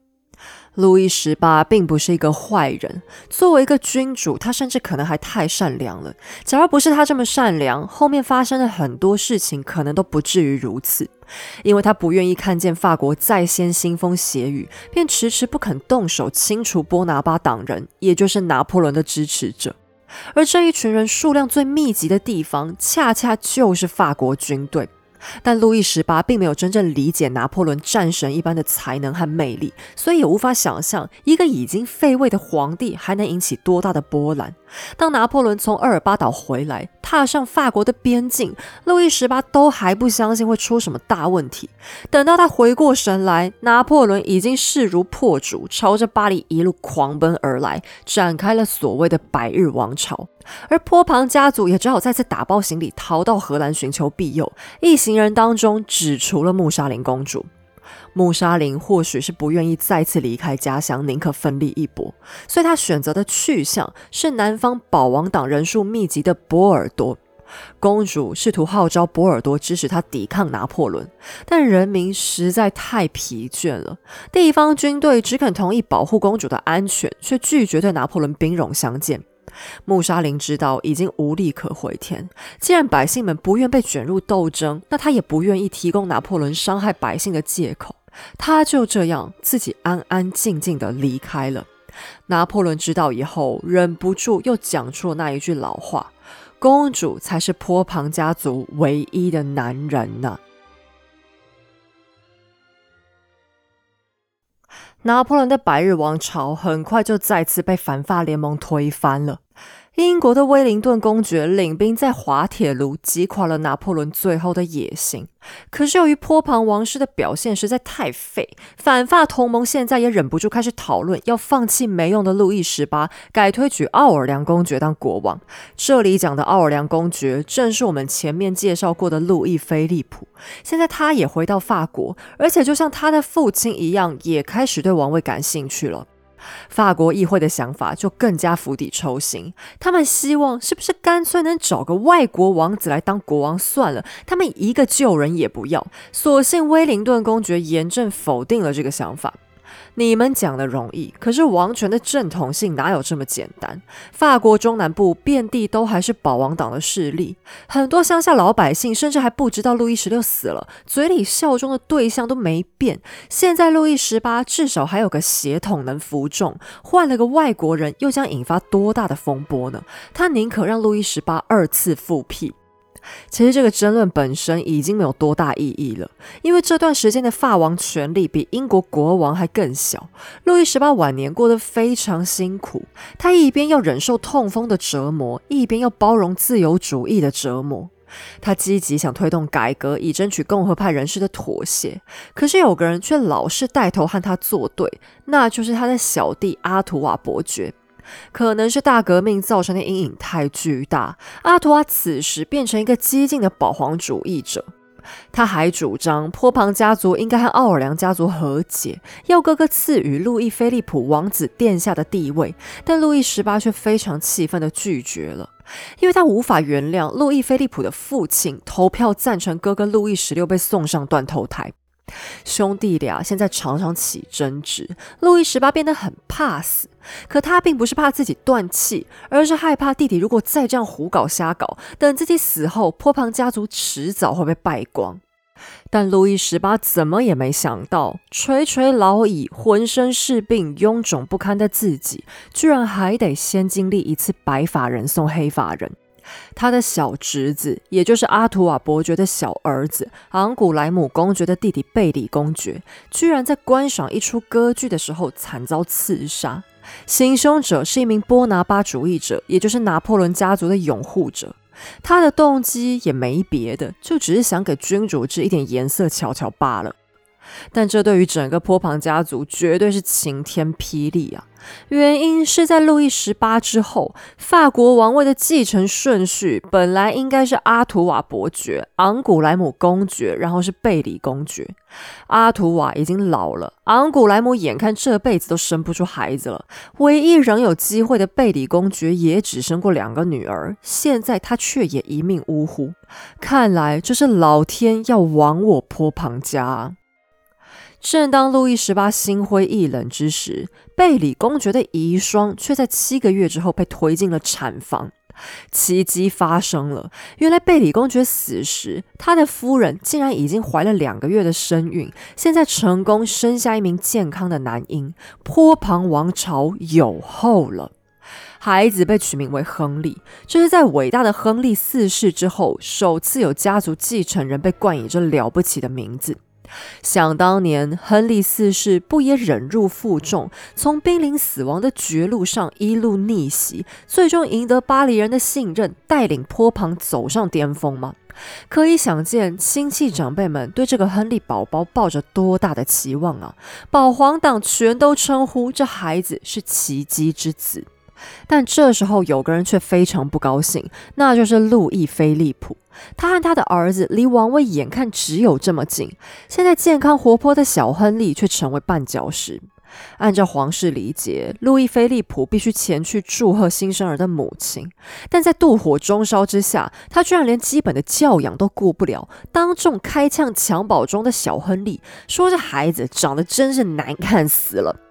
路易十八并不是一个坏人，作为一个君主，他甚至可能还太善良了。假如不是他这么善良，后面发生的很多事情可能都不至于如此。因为他不愿意看见法国再掀腥风血雨，便迟迟不肯动手清除波拿巴党人，也就是拿破仑的支持者。而这一群人数量最密集的地方，恰恰就是法国军队。但路易十八并没有真正理解拿破仑战神一般的才能和魅力，所以也无法想象一个已经废位的皇帝还能引起多大的波澜。当拿破仑从厄尔巴岛回来，踏上法国的边境，路易十八都还不相信会出什么大问题。等到他回过神来，拿破仑已经势如破竹，朝着巴黎一路狂奔而来，展开了所谓的百日王朝。而波旁家族也只好再次打包行李，逃到荷兰寻求庇佑。一行人当中，只除了穆莎琳公主。穆沙林或许是不愿意再次离开家乡，宁可奋力一搏，所以他选择的去向是南方保王党人数密集的波尔多。公主试图号召波尔多支持她抵抗拿破仑，但人民实在太疲倦了。地方军队只肯同意保护公主的安全，却拒绝对拿破仑兵戎相见。穆沙林知道已经无力可回天，既然百姓们不愿被卷入斗争，那他也不愿意提供拿破仑伤害百姓的借口。他就这样自己安安静静的离开了。拿破仑知道以后，忍不住又讲出了那一句老话：“公主才是坡旁家族唯一的男人呢。”拿破仑的百日王朝很快就再次被反法联盟推翻了。英国的威灵顿公爵领兵在滑铁卢击垮了拿破仑最后的野心。可是由于波旁王室的表现实在太废，反法同盟现在也忍不住开始讨论要放弃没用的路易十八，改推举奥尔良公爵当国王。这里讲的奥尔良公爵正是我们前面介绍过的路易菲利普。现在他也回到法国，而且就像他的父亲一样，也开始对王位感兴趣了。法国议会的想法就更加釜底抽薪，他们希望是不是干脆能找个外国王子来当国王算了，他们一个旧人也不要。所幸威灵顿公爵严正否定了这个想法。你们讲的容易，可是王权的正统性哪有这么简单？法国中南部遍地都还是保王党的势力，很多乡下老百姓甚至还不知道路易十六死了，嘴里效忠的对象都没变。现在路易十八至少还有个血统能服众，换了个外国人，又将引发多大的风波呢？他宁可让路易十八二次复辟。其实这个争论本身已经没有多大意义了，因为这段时间的法王权力比英国国王还更小。路易十八晚年过得非常辛苦，他一边要忍受痛风的折磨，一边要包容自由主义的折磨。他积极想推动改革，以争取共和派人士的妥协，可是有个人却老是带头和他作对，那就是他的小弟阿图瓦伯爵。可能是大革命造成的阴影太巨大，阿图瓦此时变成一个激进的保皇主义者。他还主张波旁家族应该和奥尔良家族和解，要哥哥赐予路易菲利普王子殿下的地位。但路易十八却非常气愤地拒绝了，因为他无法原谅路易菲利普的父亲投票赞成哥哥路易十六被送上断头台。兄弟俩现在常常起争执，路易十八变得很怕死。可他并不是怕自己断气，而是害怕弟弟如果再这样胡搞瞎搞，等自己死后，波旁家族迟早会被败光。但路易十八怎么也没想到，垂垂老矣、浑身是病、臃肿不堪的自己，居然还得先经历一次白发人送黑发人。他的小侄子，也就是阿图瓦伯爵的小儿子昂古莱姆公爵的弟弟贝里公爵，居然在观赏一出歌剧的时候惨遭刺杀。行凶者是一名波拿巴主义者，也就是拿破仑家族的拥护者。他的动机也没别的，就只是想给君主制一点颜色瞧瞧罢了。但这对于整个波旁家族绝对是晴天霹雳啊！原因是在路易十八之后，法国王位的继承顺序本来应该是阿图瓦伯爵、昂古莱姆公爵，然后是贝里公爵。阿图瓦已经老了，昂古莱姆眼看这辈子都生不出孩子了，唯一仍有机会的贝里公爵也只生过两个女儿，现在他却也一命呜呼。看来这是老天要亡我波旁家。正当路易十八心灰意冷之时，贝里公爵的遗孀却在七个月之后被推进了产房。奇迹发生了，原来贝里公爵死时，他的夫人竟然已经怀了两个月的身孕，现在成功生下一名健康的男婴，坡旁王朝有后了。孩子被取名为亨利，这是在伟大的亨利四世之后，首次有家族继承人被冠以这了不起的名字。想当年，亨利四世不也忍辱负重，从濒临死亡的绝路上一路逆袭，最终赢得巴黎人的信任，带领坡旁走上巅峰吗？可以想见，亲戚长辈们对这个亨利宝宝抱着多大的期望啊！保皇党全都称呼这孩子是奇迹之子。但这时候有个人却非常不高兴，那就是路易菲利普。他和他的儿子离王位眼看只有这么近，现在健康活泼的小亨利却成为绊脚石。按照皇室礼节，路易菲利普必须前去祝贺新生儿的母亲，但在妒火中烧之下，他居然连基本的教养都顾不了，当众开枪襁褓中的小亨利，说这孩子长得真是难看死了。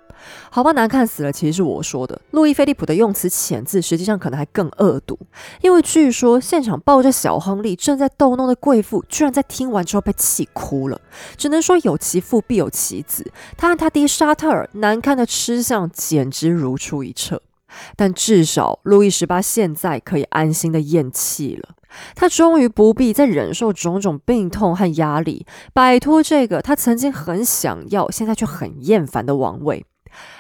好吧，难看死了。其实是我说的。路易菲利普的用词遣字，实际上可能还更恶毒，因为据说现场抱着小亨利正在逗弄的贵妇，居然在听完之后被气哭了。只能说有其父必有其子，他和他爹沙特尔难看的吃相简直如出一辙。但至少路易十八现在可以安心的咽气了，他终于不必再忍受种种病痛和压力，摆脱这个他曾经很想要，现在却很厌烦的王位。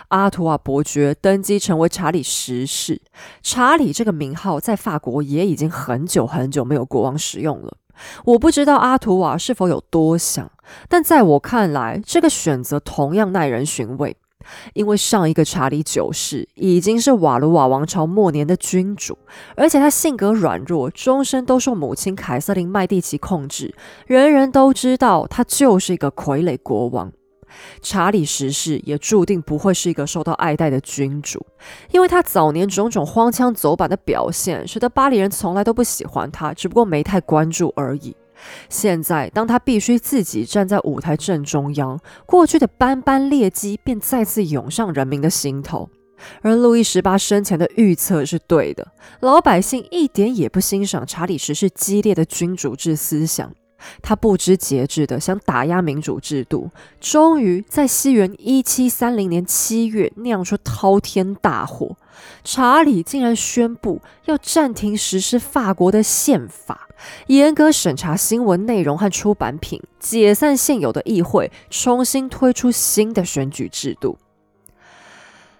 阿图瓦伯爵登基成为查理十世。查理这个名号在法国也已经很久很久没有国王使用了。我不知道阿图瓦是否有多想，但在我看来，这个选择同样耐人寻味。因为上一个查理九世已经是瓦卢瓦王朝末年的君主，而且他性格软弱，终身都受母亲凯瑟琳麦蒂奇控制，人人都知道他就是一个傀儡国王。查理十世也注定不会是一个受到爱戴的君主，因为他早年种种荒腔走板的表现，使得巴黎人从来都不喜欢他，只不过没太关注而已。现在，当他必须自己站在舞台正中央，过去的斑斑劣迹便再次涌上人民的心头。而路易十八生前的预测是对的，老百姓一点也不欣赏查理十世激烈的君主制思想。他不知节制的想打压民主制度，终于在西元一七三零年七月酿出滔天大祸。查理竟然宣布要暂停实施法国的宪法，严格审查新闻内容和出版品，解散现有的议会，重新推出新的选举制度。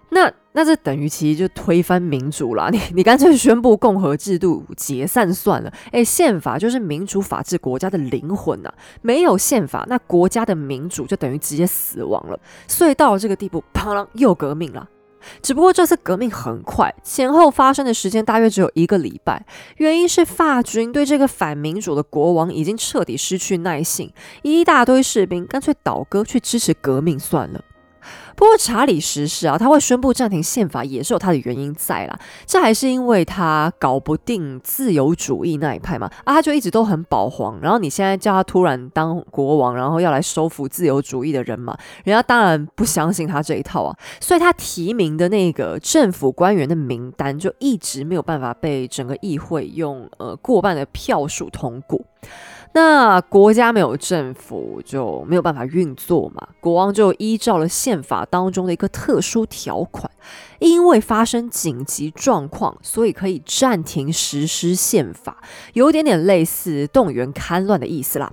那那这等于其实就推翻民主了。(laughs) 你你干脆宣布共和制度解散算了。诶，宪法就是民主法治国家的灵魂呐，没有宪法，那国家的民主就等于直接死亡了。所以到了这个地步，砰啷又革命了。只不过这次革命很快，前后发生的时间大约只有一个礼拜。原因是法军对这个反民主的国王已经彻底失去耐性，一大堆士兵干脆倒戈去支持革命算了。不过查理十世啊，他会宣布暂停宪法，也是有他的原因在啦。这还是因为他搞不定自由主义那一派嘛，啊，他就一直都很保皇。然后你现在叫他突然当国王，然后要来收服自由主义的人嘛，人家当然不相信他这一套啊。所以他提名的那个政府官员的名单，就一直没有办法被整个议会用呃过半的票数通过。那国家没有政府就没有办法运作嘛？国王就依照了宪法当中的一个特殊条款，因为发生紧急状况，所以可以暂停实施宪法，有点点类似动员戡乱的意思啦。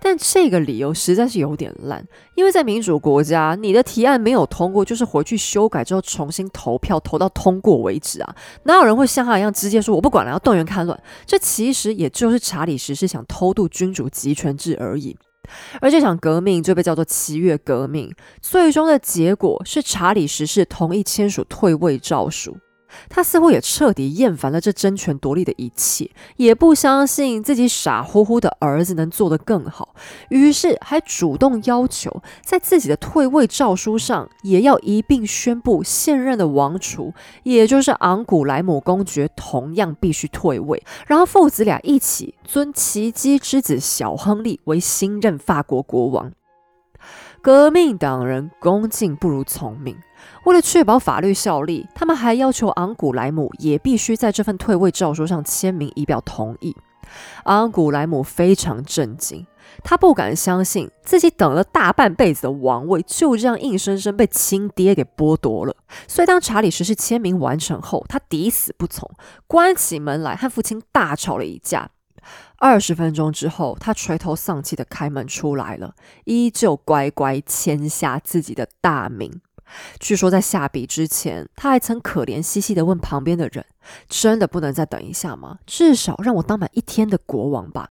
但这个理由实在是有点烂，因为在民主国家，你的提案没有通过，就是回去修改之后重新投票，投到通过为止啊！哪有人会像他一样直接说我不管了，要动员戡乱？这其实也就是查理十世想偷渡君主集权制而已。而这场革命就被叫做七月革命，最终的结果是查理十世同意签署退位诏书。他似乎也彻底厌烦了这争权夺利的一切，也不相信自己傻乎乎的儿子能做得更好，于是还主动要求在自己的退位诏书上也要一并宣布现任的王储，也就是昂古莱姆公爵同样必须退位，然后父子俩一起尊奇迹之子小亨利为新任法国国王。革命党人恭敬不如从命。为了确保法律效力，他们还要求昂古莱姆也必须在这份退位诏书上签名，以表同意。昂古莱姆非常震惊，他不敢相信自己等了大半辈子的王位就这样硬生生被亲爹给剥夺了。所以，当查理十世签名完成后，他抵死不从，关起门来和父亲大吵了一架。二十分钟之后，他垂头丧气的开门出来了，依旧乖乖签下自己的大名。据说在下笔之前，他还曾可怜兮兮的问旁边的人：“真的不能再等一下吗？至少让我当满一天的国王吧。”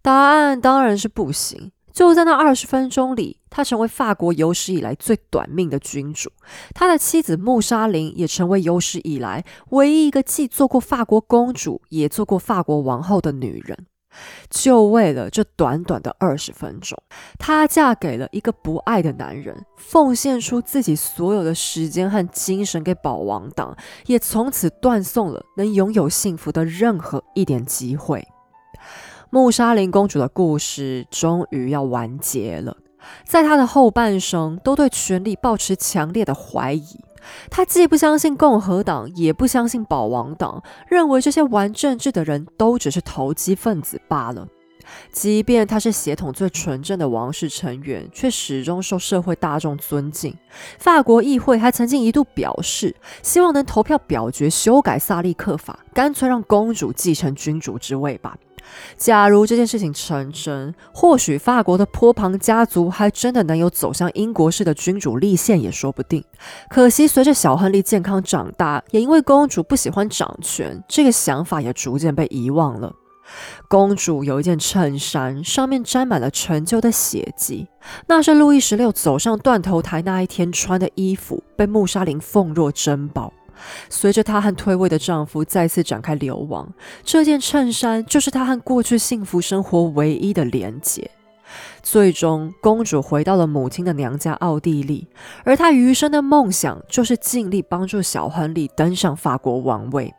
答案当然是不行。就在那二十分钟里，他成为法国有史以来最短命的君主。他的妻子穆莎琳也成为有史以来唯一一个既做过法国公主，也做过法国王后的女人。就为了这短短的二十分钟，她嫁给了一个不爱的男人，奉献出自己所有的时间和精神给保王党，也从此断送了能拥有幸福的任何一点机会。穆沙林公主的故事终于要完结了，在她的后半生都对权力保持强烈的怀疑。她既不相信共和党，也不相信保王党，认为这些玩政治的人都只是投机分子罢了。即便他是血统最纯正的王室成员，却始终受社会大众尊敬。法国议会还曾经一度表示，希望能投票表决修改萨利克法，干脆让公主继承君主之位吧。假如这件事情成真，或许法国的波旁家族还真的能有走向英国式的君主立宪也说不定。可惜，随着小亨利健康长大，也因为公主不喜欢掌权，这个想法也逐渐被遗忘了。公主有一件衬衫，上面沾满了陈旧的血迹，那是路易十六走上断头台那一天穿的衣服，被穆沙林奉若珍宝。随着她和退位的丈夫再次展开流亡，这件衬衫就是她和过去幸福生活唯一的连结。最终，公主回到了母亲的娘家奥地利，而她余生的梦想就是尽力帮助小亨利登上法国王位。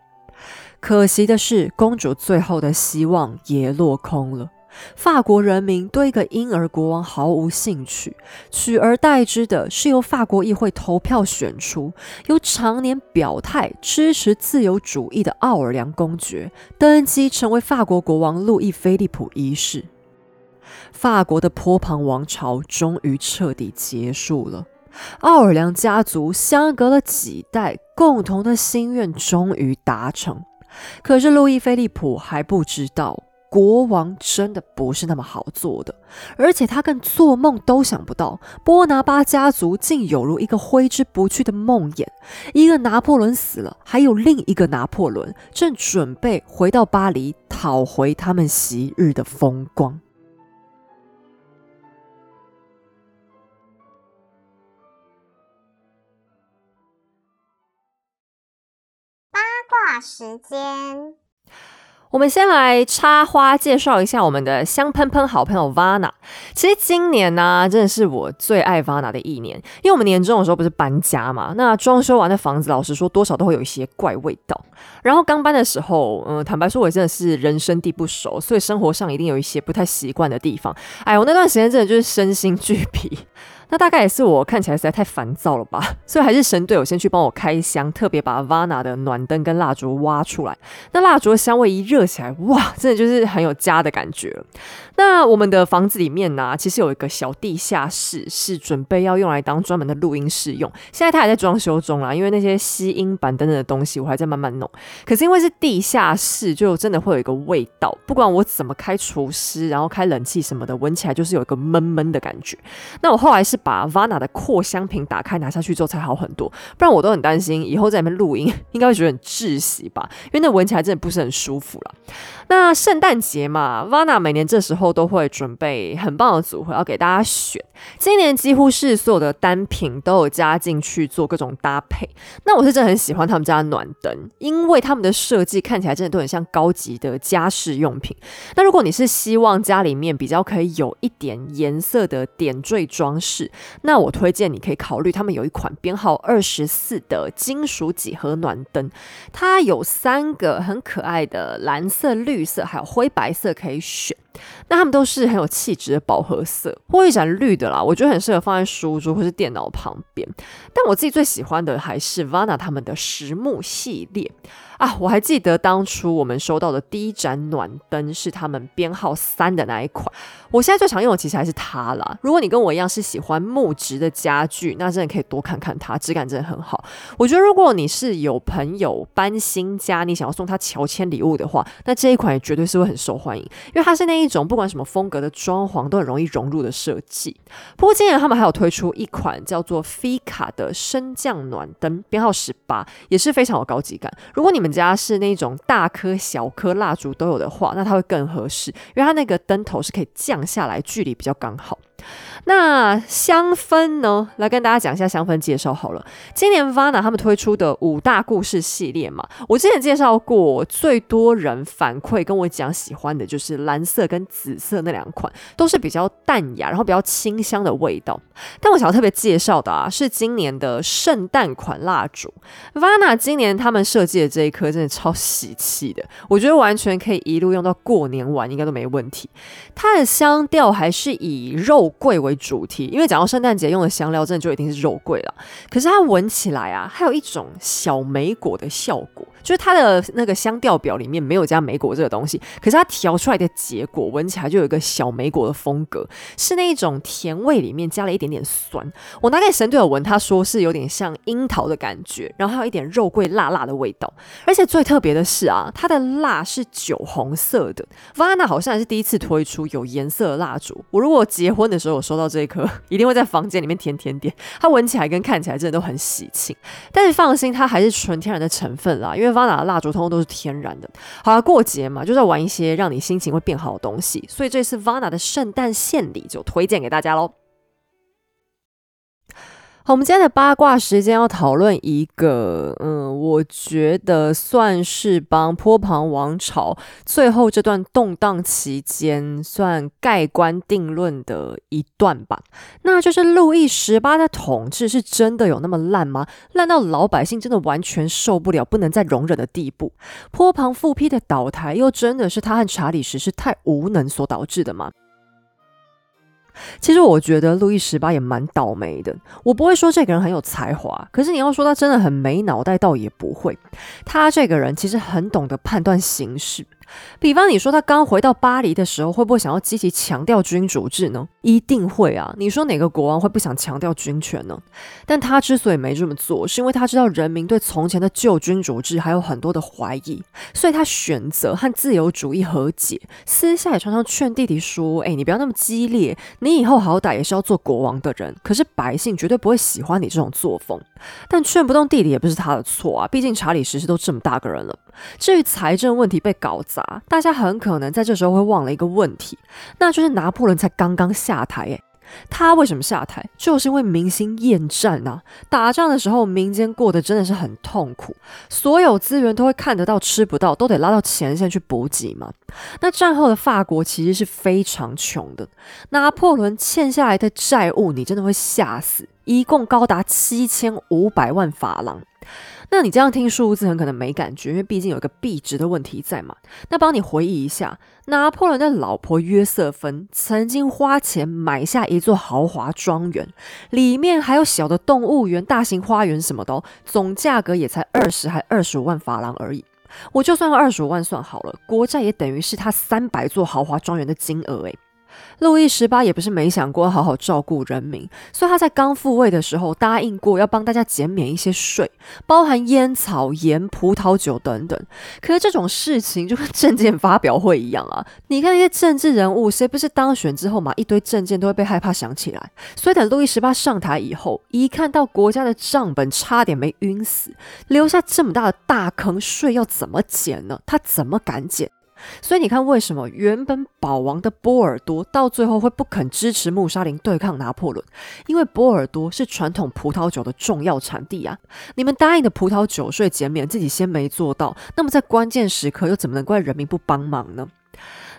可惜的是，公主最后的希望也落空了。法国人民对一个婴儿国王毫无兴趣，取而代之的是由法国议会投票选出、由常年表态支持自由主义的奥尔良公爵登基成为法国国王路易菲利普一世。法国的波旁王朝终于彻底结束了，奥尔良家族相隔了几代共同的心愿终于达成，可是路易菲利普还不知道。国王真的不是那么好做的，而且他更做梦都想不到，波拿巴家族竟有如一个挥之不去的梦魇。一个拿破仑死了，还有另一个拿破仑正准备回到巴黎，讨回他们昔日的风光。八卦时间。我们先来插花介绍一下我们的香喷喷好朋友 Vana。其实今年呢，真的是我最爱 Vana 的一年，因为我们年终的时候不是搬家嘛，那装修完的房子，老实说多少都会有一些怪味道。然后刚搬的时候，嗯，坦白说，我真的是人生地不熟，所以生活上一定有一些不太习惯的地方。哎，我那段时间真的就是身心俱疲。那大概也是我看起来实在太烦躁了吧，(laughs) 所以还是神队友先去帮我开箱，特别把 Vana 的暖灯跟蜡烛挖出来。那蜡烛的香味一热起来，哇，真的就是很有家的感觉。那我们的房子里面呢，其实有一个小地下室，是准备要用来当专门的录音室用。现在它还在装修中啦，因为那些吸音板等等的东西，我还在慢慢弄。可是因为是地下室，就真的会有一个味道，不管我怎么开除湿，然后开冷气什么的，闻起来就是有一个闷闷的感觉。那我后来是把 Vana 的扩香瓶打开拿下去之后才好很多，不然我都很担心以后在里面录音 (laughs) 应该会觉得很窒息吧，因为那闻起来真的不是很舒服了。那圣诞节嘛，Vana 每年这时候都会准备很棒的组合要给大家选，今年几乎是所有的单品都有加进去做各种搭配。那我是真的很喜欢他们家的暖灯，因为他们的设计看起来真的都很像高级的家饰用品。那如果你是希望家里面比较可以有一点颜色的点缀装饰，那我推荐你可以考虑他们有一款编号二十四的金属几何暖灯，它有三个很可爱的蓝色、绿色还有灰白色可以选。那它们都是很有气质的饱和色，或一盏绿的啦，我觉得很适合放在书桌或是电脑旁边。但我自己最喜欢的还是 Vana 他们的实木系列。啊，我还记得当初我们收到的第一盏暖灯是他们编号三的那一款。我现在最常用的其实还是它啦。如果你跟我一样是喜欢木质的家具，那真的可以多看看它，质感真的很好。我觉得如果你是有朋友搬新家，你想要送他乔迁礼物的话，那这一款也绝对是会很受欢迎，因为它是那种不管什么风格的装潢都很容易融入的设计。不过今年他们还有推出一款叫做菲卡的升降暖灯，编号十八，也是非常有高级感。如果你们家是那种大颗、小颗蜡烛都有的话，那它会更合适，因为它那个灯头是可以降下来，距离比较刚好。那香氛呢？来跟大家讲一下香氛介绍好了。今年 Vana 他们推出的五大故事系列嘛，我之前介绍过，最多人反馈跟我讲喜欢的就是蓝色跟紫色那两款，都是比较淡雅，然后比较清香的味道。但我想要特别介绍的啊，是今年的圣诞款蜡烛。Vana 今年他们设计的这一颗真的超喜气的，我觉得完全可以一路用到过年玩，应该都没问题。它的香调还是以肉桂为主题，因为讲到圣诞节用的香料，真的就一定是肉桂了。可是它闻起来啊，还有一种小莓果的效果，就是它的那个香调表里面没有加莓果这个东西，可是它调出来的结果闻起来就有一个小莓果的风格，是那一种甜味里面加了一点点酸。我拿给神队友闻，他说是有点像樱桃的感觉，然后还有一点肉桂辣辣的味道。而且最特别的是啊，它的蜡是酒红色的。Vana 好像是第一次推出有颜色的蜡烛。我如果结婚的时候我收到这一颗，一定会在房间里面甜甜点。它闻起来跟看起来真的都很喜庆。但是放心，它还是纯天然的成分啦，因为 Vana 的蜡烛通通都是天然的。好了，过节嘛，就是要玩一些让你心情会变好的东西，所以这次 Vana 的圣诞献礼就推荐给大家喽。好，我们今天的八卦时间要讨论一个，嗯，我觉得算是帮波旁王朝最后这段动荡期间算盖棺定论的一段吧。那就是路易十八的统治是真的有那么烂吗？烂到老百姓真的完全受不了、不能再容忍的地步？波旁复辟的倒台又真的是他和查理十世太无能所导致的吗？其实我觉得路易十八也蛮倒霉的。我不会说这个人很有才华，可是你要说他真的很没脑袋，倒也不会。他这个人其实很懂得判断形势。比方你说他刚回到巴黎的时候，会不会想要积极强调君主制呢？一定会啊！你说哪个国王会不想强调军权呢？但他之所以没这么做，是因为他知道人民对从前的旧君主制还有很多的怀疑，所以他选择和自由主义和解。私下也常常劝弟弟说：“哎，你不要那么激烈，你以后好歹也是要做国王的人。可是百姓绝对不会喜欢你这种作风。”但劝不动弟弟也不是他的错啊，毕竟查理十世都这么大个人了。至于财政问题被搞砸，大家很可能在这时候会忘了一个问题，那就是拿破仑才刚刚下台诶。他为什么下台？就是因为民心厌战啊！打仗的时候，民间过得真的是很痛苦，所有资源都会看得到吃不到，都得拉到前线去补给嘛。那战后的法国其实是非常穷的，拿破仑欠下来的债务，你真的会吓死，一共高达七千五百万法郎。那你这样听数字很可能没感觉，因为毕竟有一个币值的问题在嘛。那帮你回忆一下，拿破仑的老婆约瑟芬曾经花钱买下一座豪华庄园，里面还有小的动物园、大型花园什么的，总价格也才二十还二十五万法郎而已。我就算二十五万算好了，国债也等于是他三百座豪华庄园的金额诶。路易十八也不是没想过好好照顾人民，所以他在刚复位的时候答应过要帮大家减免一些税，包含烟草、盐、葡萄酒等等。可是这种事情就跟证件发表会一样啊！你看那些政治人物，谁不是当选之后嘛，一堆证件都会被害怕想起来。所以等路易十八上台以后，一看到国家的账本，差点没晕死，留下这么大的大坑，税要怎么减呢？他怎么敢减？所以你看，为什么原本保王的波尔多到最后会不肯支持穆沙林对抗拿破仑？因为波尔多是传统葡萄酒的重要产地啊！你们答应的葡萄酒税减免，自己先没做到，那么在关键时刻又怎么能怪人民不帮忙呢？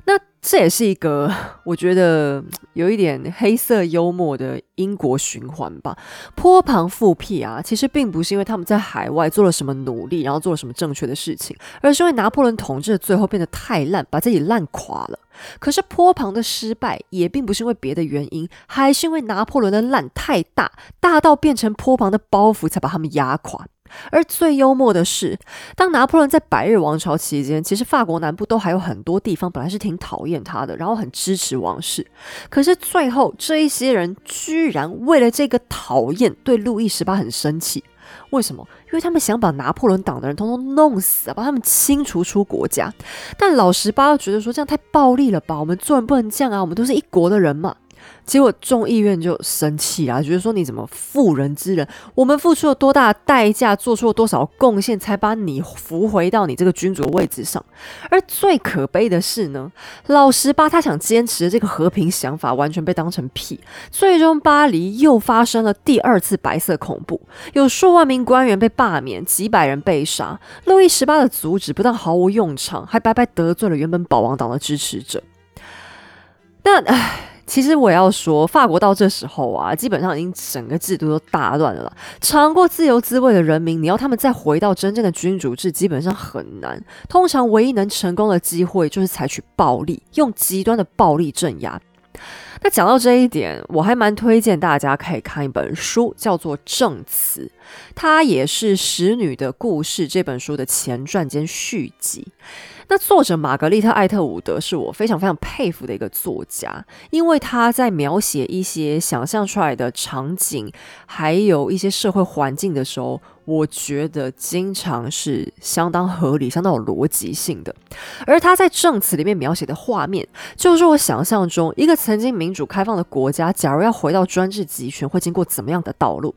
那这也是一个我觉得有一点黑色幽默的英国循环吧。坡旁复辟啊，其实并不是因为他们在海外做了什么努力，然后做了什么正确的事情，而是因为拿破仑统治的最后变得太烂，把自己烂垮了。可是坡旁的失败也并不是因为别的原因，还是因为拿破仑的烂太大，大到变成坡旁的包袱，才把他们压垮。而最幽默的是，当拿破仑在百日王朝期间，其实法国南部都还有很多地方本来是挺讨厌他的，然后很支持王室。可是最后这一些人居然为了这个讨厌，对路易十八很生气。为什么？因为他们想把拿破仑党的人通通弄死啊，把他们清除出国家。但老十八又觉得说这样太暴力了吧？我们做人不能这样啊，我们都是一国的人嘛。结果众议院就生气啊，觉得说你怎么妇人之仁？我们付出了多大的代价，做出了多少贡献，才把你扶回到你这个君主的位置上？而最可悲的是呢，老十八他想坚持的这个和平想法，完全被当成屁。最终巴黎又发生了第二次白色恐怖，有数万名官员被罢免，几百人被杀。路易十八的阻止不但毫无用场，还白白得罪了原本保王党的支持者。但唉。其实我要说，法国到这时候啊，基本上已经整个制度都大乱了。尝过自由滋味的人民，你要他们再回到真正的君主制，基本上很难。通常唯一能成功的机会，就是采取暴力，用极端的暴力镇压。那讲到这一点，我还蛮推荐大家可以看一本书，叫做《证词》，它也是《使女的故事》这本书的前传兼续集。那作者玛格丽特·艾特伍德是我非常非常佩服的一个作家，因为他在描写一些想象出来的场景，还有一些社会环境的时候。我觉得经常是相当合理、相当有逻辑性的，而他在证词里面描写的画面，就是我想象中一个曾经民主开放的国家，假如要回到专制集权，会经过怎么样的道路？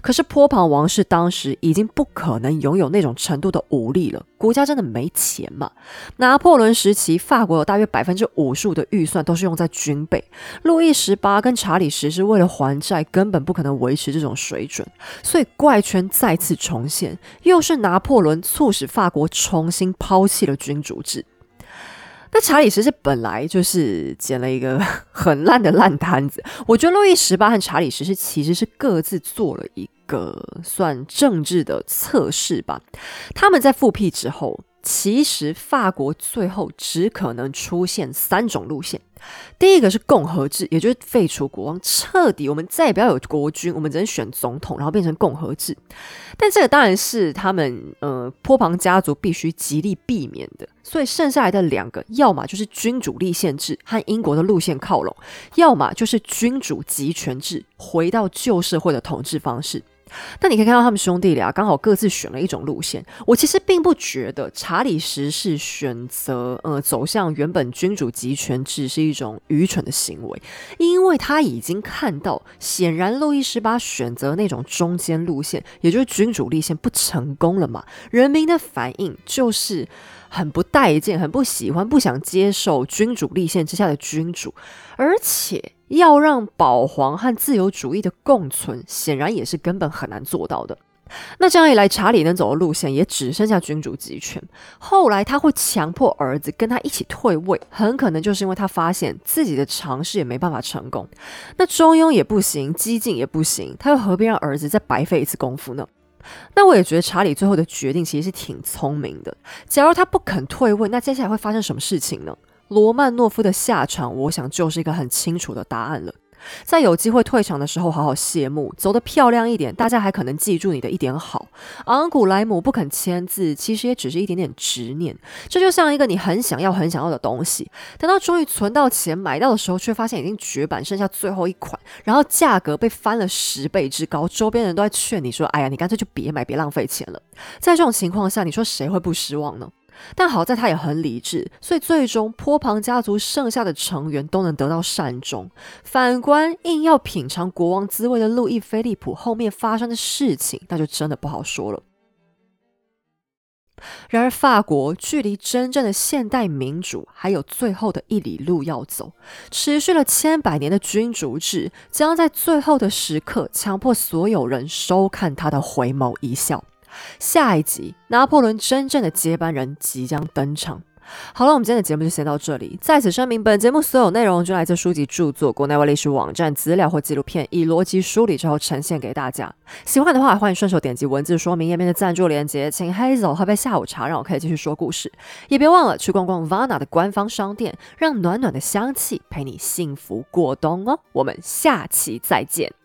可是坡旁王室当时已经不可能拥有那种程度的武力了，国家真的没钱嘛？拿破仑时期，法国有大约百分之五十五的预算都是用在军备，路易十八跟查理十是为了还债，根本不可能维持这种水准，所以怪圈再次。重现，又是拿破仑促使法国重新抛弃了君主制。那查理十世本来就是捡了一个 (laughs) 很烂的烂摊子。我觉得路易十八和查理十世其实是各自做了一个算政治的测试吧。他们在复辟之后。其实法国最后只可能出现三种路线，第一个是共和制，也就是废除国王，彻底我们再也不要有国君，我们只能选总统，然后变成共和制。但这个当然是他们呃坡旁家族必须极力避免的，所以剩下来的两个，要么就是君主立宪制和英国的路线靠拢，要么就是君主集权制，回到旧社会的统治方式。但你可以看到他们兄弟俩刚好各自选了一种路线。我其实并不觉得查理十世选择呃走向原本君主集权制是一种愚蠢的行为，因为他已经看到，显然路易十八选择那种中间路线，也就是君主立宪不成功了嘛。人民的反应就是很不待见，很不喜欢，不想接受君主立宪之下的君主，而且。要让保皇和自由主义的共存，显然也是根本很难做到的。那这样一来，查理能走的路线也只剩下君主集权。后来他会强迫儿子跟他一起退位，很可能就是因为他发现自己的尝试也没办法成功。那中庸也不行，激进也不行，他又何必让儿子再白费一次功夫呢？那我也觉得查理最后的决定其实是挺聪明的。假如他不肯退位，那接下来会发生什么事情呢？罗曼诺夫的下场，我想就是一个很清楚的答案了。在有机会退场的时候，好好谢幕，走得漂亮一点，大家还可能记住你的一点好。昂古莱姆不肯签字，其实也只是一点点执念。这就像一个你很想要、很想要的东西，等到终于存到钱买到的时候，却发现已经绝版，剩下最后一款，然后价格被翻了十倍之高，周边人都在劝你说：“哎呀，你干脆就别买，别浪费钱了。”在这种情况下，你说谁会不失望呢？但好在他也很理智，所以最终坡旁家族剩下的成员都能得到善终。反观硬要品尝国王滋味的路易菲利普，后面发生的事情那就真的不好说了。然而，法国距离真正的现代民主还有最后的一里路要走。持续了千百年的君主制，将在最后的时刻强迫所有人收看他的回眸一笑。下一集，拿破仑真正的接班人即将登场。好了，我们今天的节目就先到这里。在此声明，本节目所有内容均来自书籍著作、国内外历史网站资料或纪录片，以逻辑梳理之后呈现给大家。喜欢的话，欢迎顺手点击文字说明页面的赞助链接，请黑走喝杯下午茶，让我可以继续说故事。也别忘了去逛逛 Vana 的官方商店，让暖暖的香气陪你幸福过冬哦。我们下期再见。